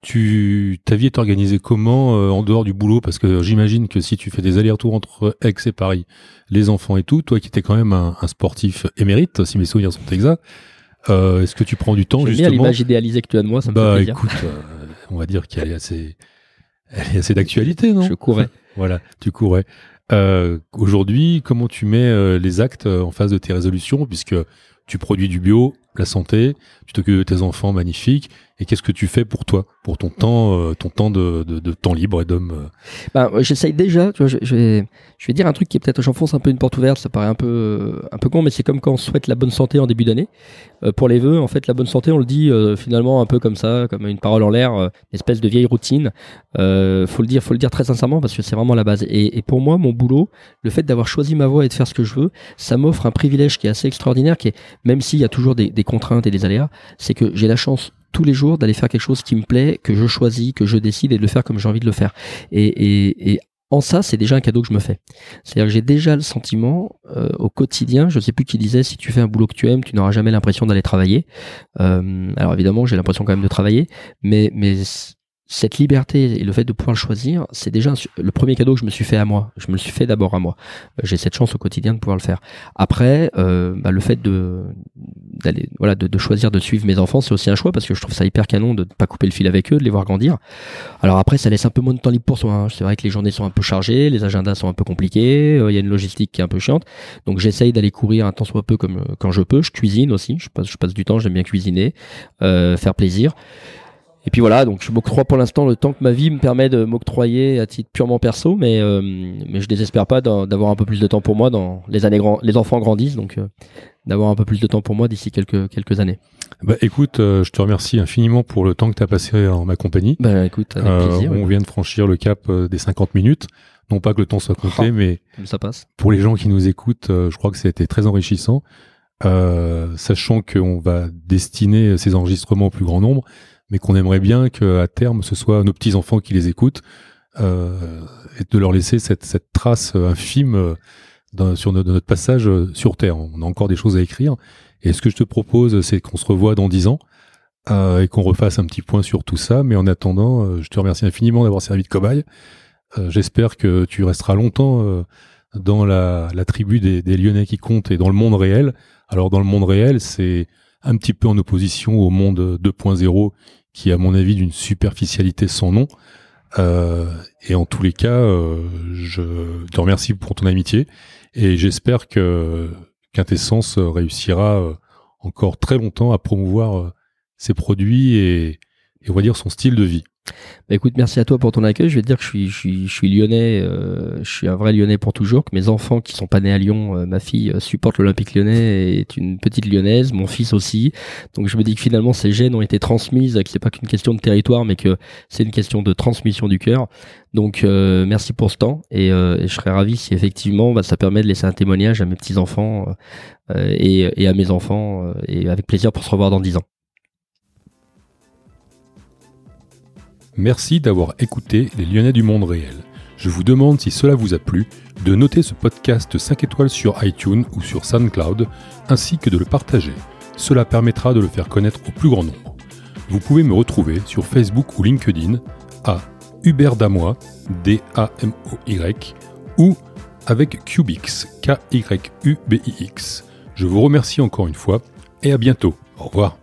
tu ta vie est organisée comment en dehors du boulot? Parce que j'imagine que si tu fais des allers-retours entre Aix et Paris, les enfants et tout, toi qui étais quand même un sportif émérite si mes souvenirs sont exacts euh, Est-ce que tu prends du temps justement bien l'image idéalisée que tu as de moi, ça me bah, fait plaisir. écoute, euh, on va dire qu'elle est assez, elle est assez d'actualité, non? Je courais. voilà, tu courais. Euh, Aujourd'hui, comment tu mets euh, les actes euh, en face de tes résolutions, puisque tu produis du bio, la santé, tu t'occupes de tes enfants magnifiques, et qu'est-ce que tu fais pour toi, pour ton temps, euh, ton temps de, de, de, temps libre et d'homme euh ben, J'essaye déjà, tu vois, je, vais, je vais dire un truc qui est peut-être, j'enfonce un peu une porte ouverte, ça paraît un peu, euh, un peu con, mais c'est comme quand on souhaite la bonne santé en début d'année. Euh, pour les vœux, en fait, la bonne santé, on le dit finalement un peu comme ça, comme une parole en l'air, une espèce de vieille routine. faut le dire, faut le dire très sincèrement parce que c'est vraiment la base. Et, et, pour moi, mon boulot, le fait d'avoir choisi ma voie et de faire ce que je veux, ça m'offre un privilège qui est assez extraordinaire, qui est, même s'il y a toujours des, des contraintes et des aléas, c'est que j'ai la chance tous les jours d'aller faire quelque chose qui me plaît, que je choisis, que je décide et de le faire comme j'ai envie de le faire. Et, et, en ça, c'est déjà un cadeau que je me fais. C'est-à-dire que j'ai déjà le sentiment euh, au quotidien, je sais plus qui disait, si tu fais un boulot que tu aimes, tu n'auras jamais l'impression d'aller travailler. Euh, alors évidemment, j'ai l'impression quand même de travailler, mais, mais cette liberté et le fait de pouvoir choisir, c'est déjà le premier cadeau que je me suis fait à moi. Je me le suis fait d'abord à moi. Euh, j'ai cette chance au quotidien de pouvoir le faire. Après, euh, bah, le fait de d'aller voilà de, de, choisir de suivre mes enfants, c'est aussi un choix parce que je trouve ça hyper canon de ne pas couper le fil avec eux, de les voir grandir. Alors après, ça laisse un peu moins de temps libre pour soi. Hein. C'est vrai que les journées sont un peu chargées, les agendas sont un peu compliqués, euh, il y a une logistique qui est un peu chiante. Donc j'essaye d'aller courir un temps soit peu comme quand je peux. Je cuisine aussi. Je passe je passe du temps. J'aime bien cuisiner, euh, faire plaisir. Et puis voilà, donc je m'octroie pour l'instant le temps que ma vie me permet de m'octroyer à titre purement perso, mais euh, mais je désespère pas d'avoir un peu plus de temps pour moi dans les années grands, les enfants grandissent, donc euh, d'avoir un peu plus de temps pour moi d'ici quelques quelques années. Bah écoute, euh, je te remercie infiniment pour le temps que tu as passé en ma compagnie. Bah écoute, avec plaisir. On vient de franchir le cap des 50 minutes. Non pas que le temps soit compté, Oh, mais ça passe. pour les gens qui nous écoutent, je crois que ça a été très enrichissant, sachant qu'on va destiner ces enregistrements au plus grand nombre mais qu'on aimerait bien qu'à terme, ce soit nos petits-enfants qui les écoutent, euh, et de leur laisser cette, cette trace infime dans, sur notre, notre, passage sur Terre. On a encore des choses à écrire. Et ce que je te propose, c'est qu'on se revoie dans dix ans euh, et qu'on refasse un petit point sur tout ça. Mais en attendant, euh, je te remercie infiniment d'avoir servi de cobaye. Euh, J'espère que tu resteras longtemps euh, dans la, la tribu des, des Lyonnais qui comptent et dans le monde réel. Alors dans le monde réel, c'est un petit peu en opposition au monde 2.0 qui à mon avis d'une superficialité sans nom. Euh, et en tous les cas, euh, je te remercie pour ton amitié et j'espère que Quintessence réussira euh, encore très longtemps à promouvoir ses produits et, et on va dire son style de vie. Bah écoute, merci à toi pour ton accueil. Je vais te dire que je suis, je suis, lyonnais, euh, je suis un vrai lyonnais pour toujours. Que mes enfants qui sont pas nés à Lyon, euh, ma fille euh, supporte l'Olympique lyonnais et est une petite lyonnaise, mon fils aussi. Donc je me dis que finalement ces gènes ont été transmises, que c'est pas qu'une question de territoire, mais que c'est une question de transmission du cœur. Donc merci pour ce temps et, je serais ravi si effectivement bah, ça permet de laisser un témoignage à mes petits enfants et, et, à mes enfants et avec plaisir pour se revoir dans dix ans. Merci d'avoir écouté les Lyonnais du monde réel. Je vous demande si cela vous a plu de noter ce podcast 5 étoiles sur iTunes ou sur SoundCloud, ainsi que de le partager. Cela permettra de le faire connaître au plus grand nombre. Vous pouvez me retrouver sur Facebook ou LinkedIn à Hubert Damoy, D-A-M-O-Y, ou avec Cubix, K-Y-U-B-I-X. Je vous remercie encore une fois et à bientôt. Au revoir.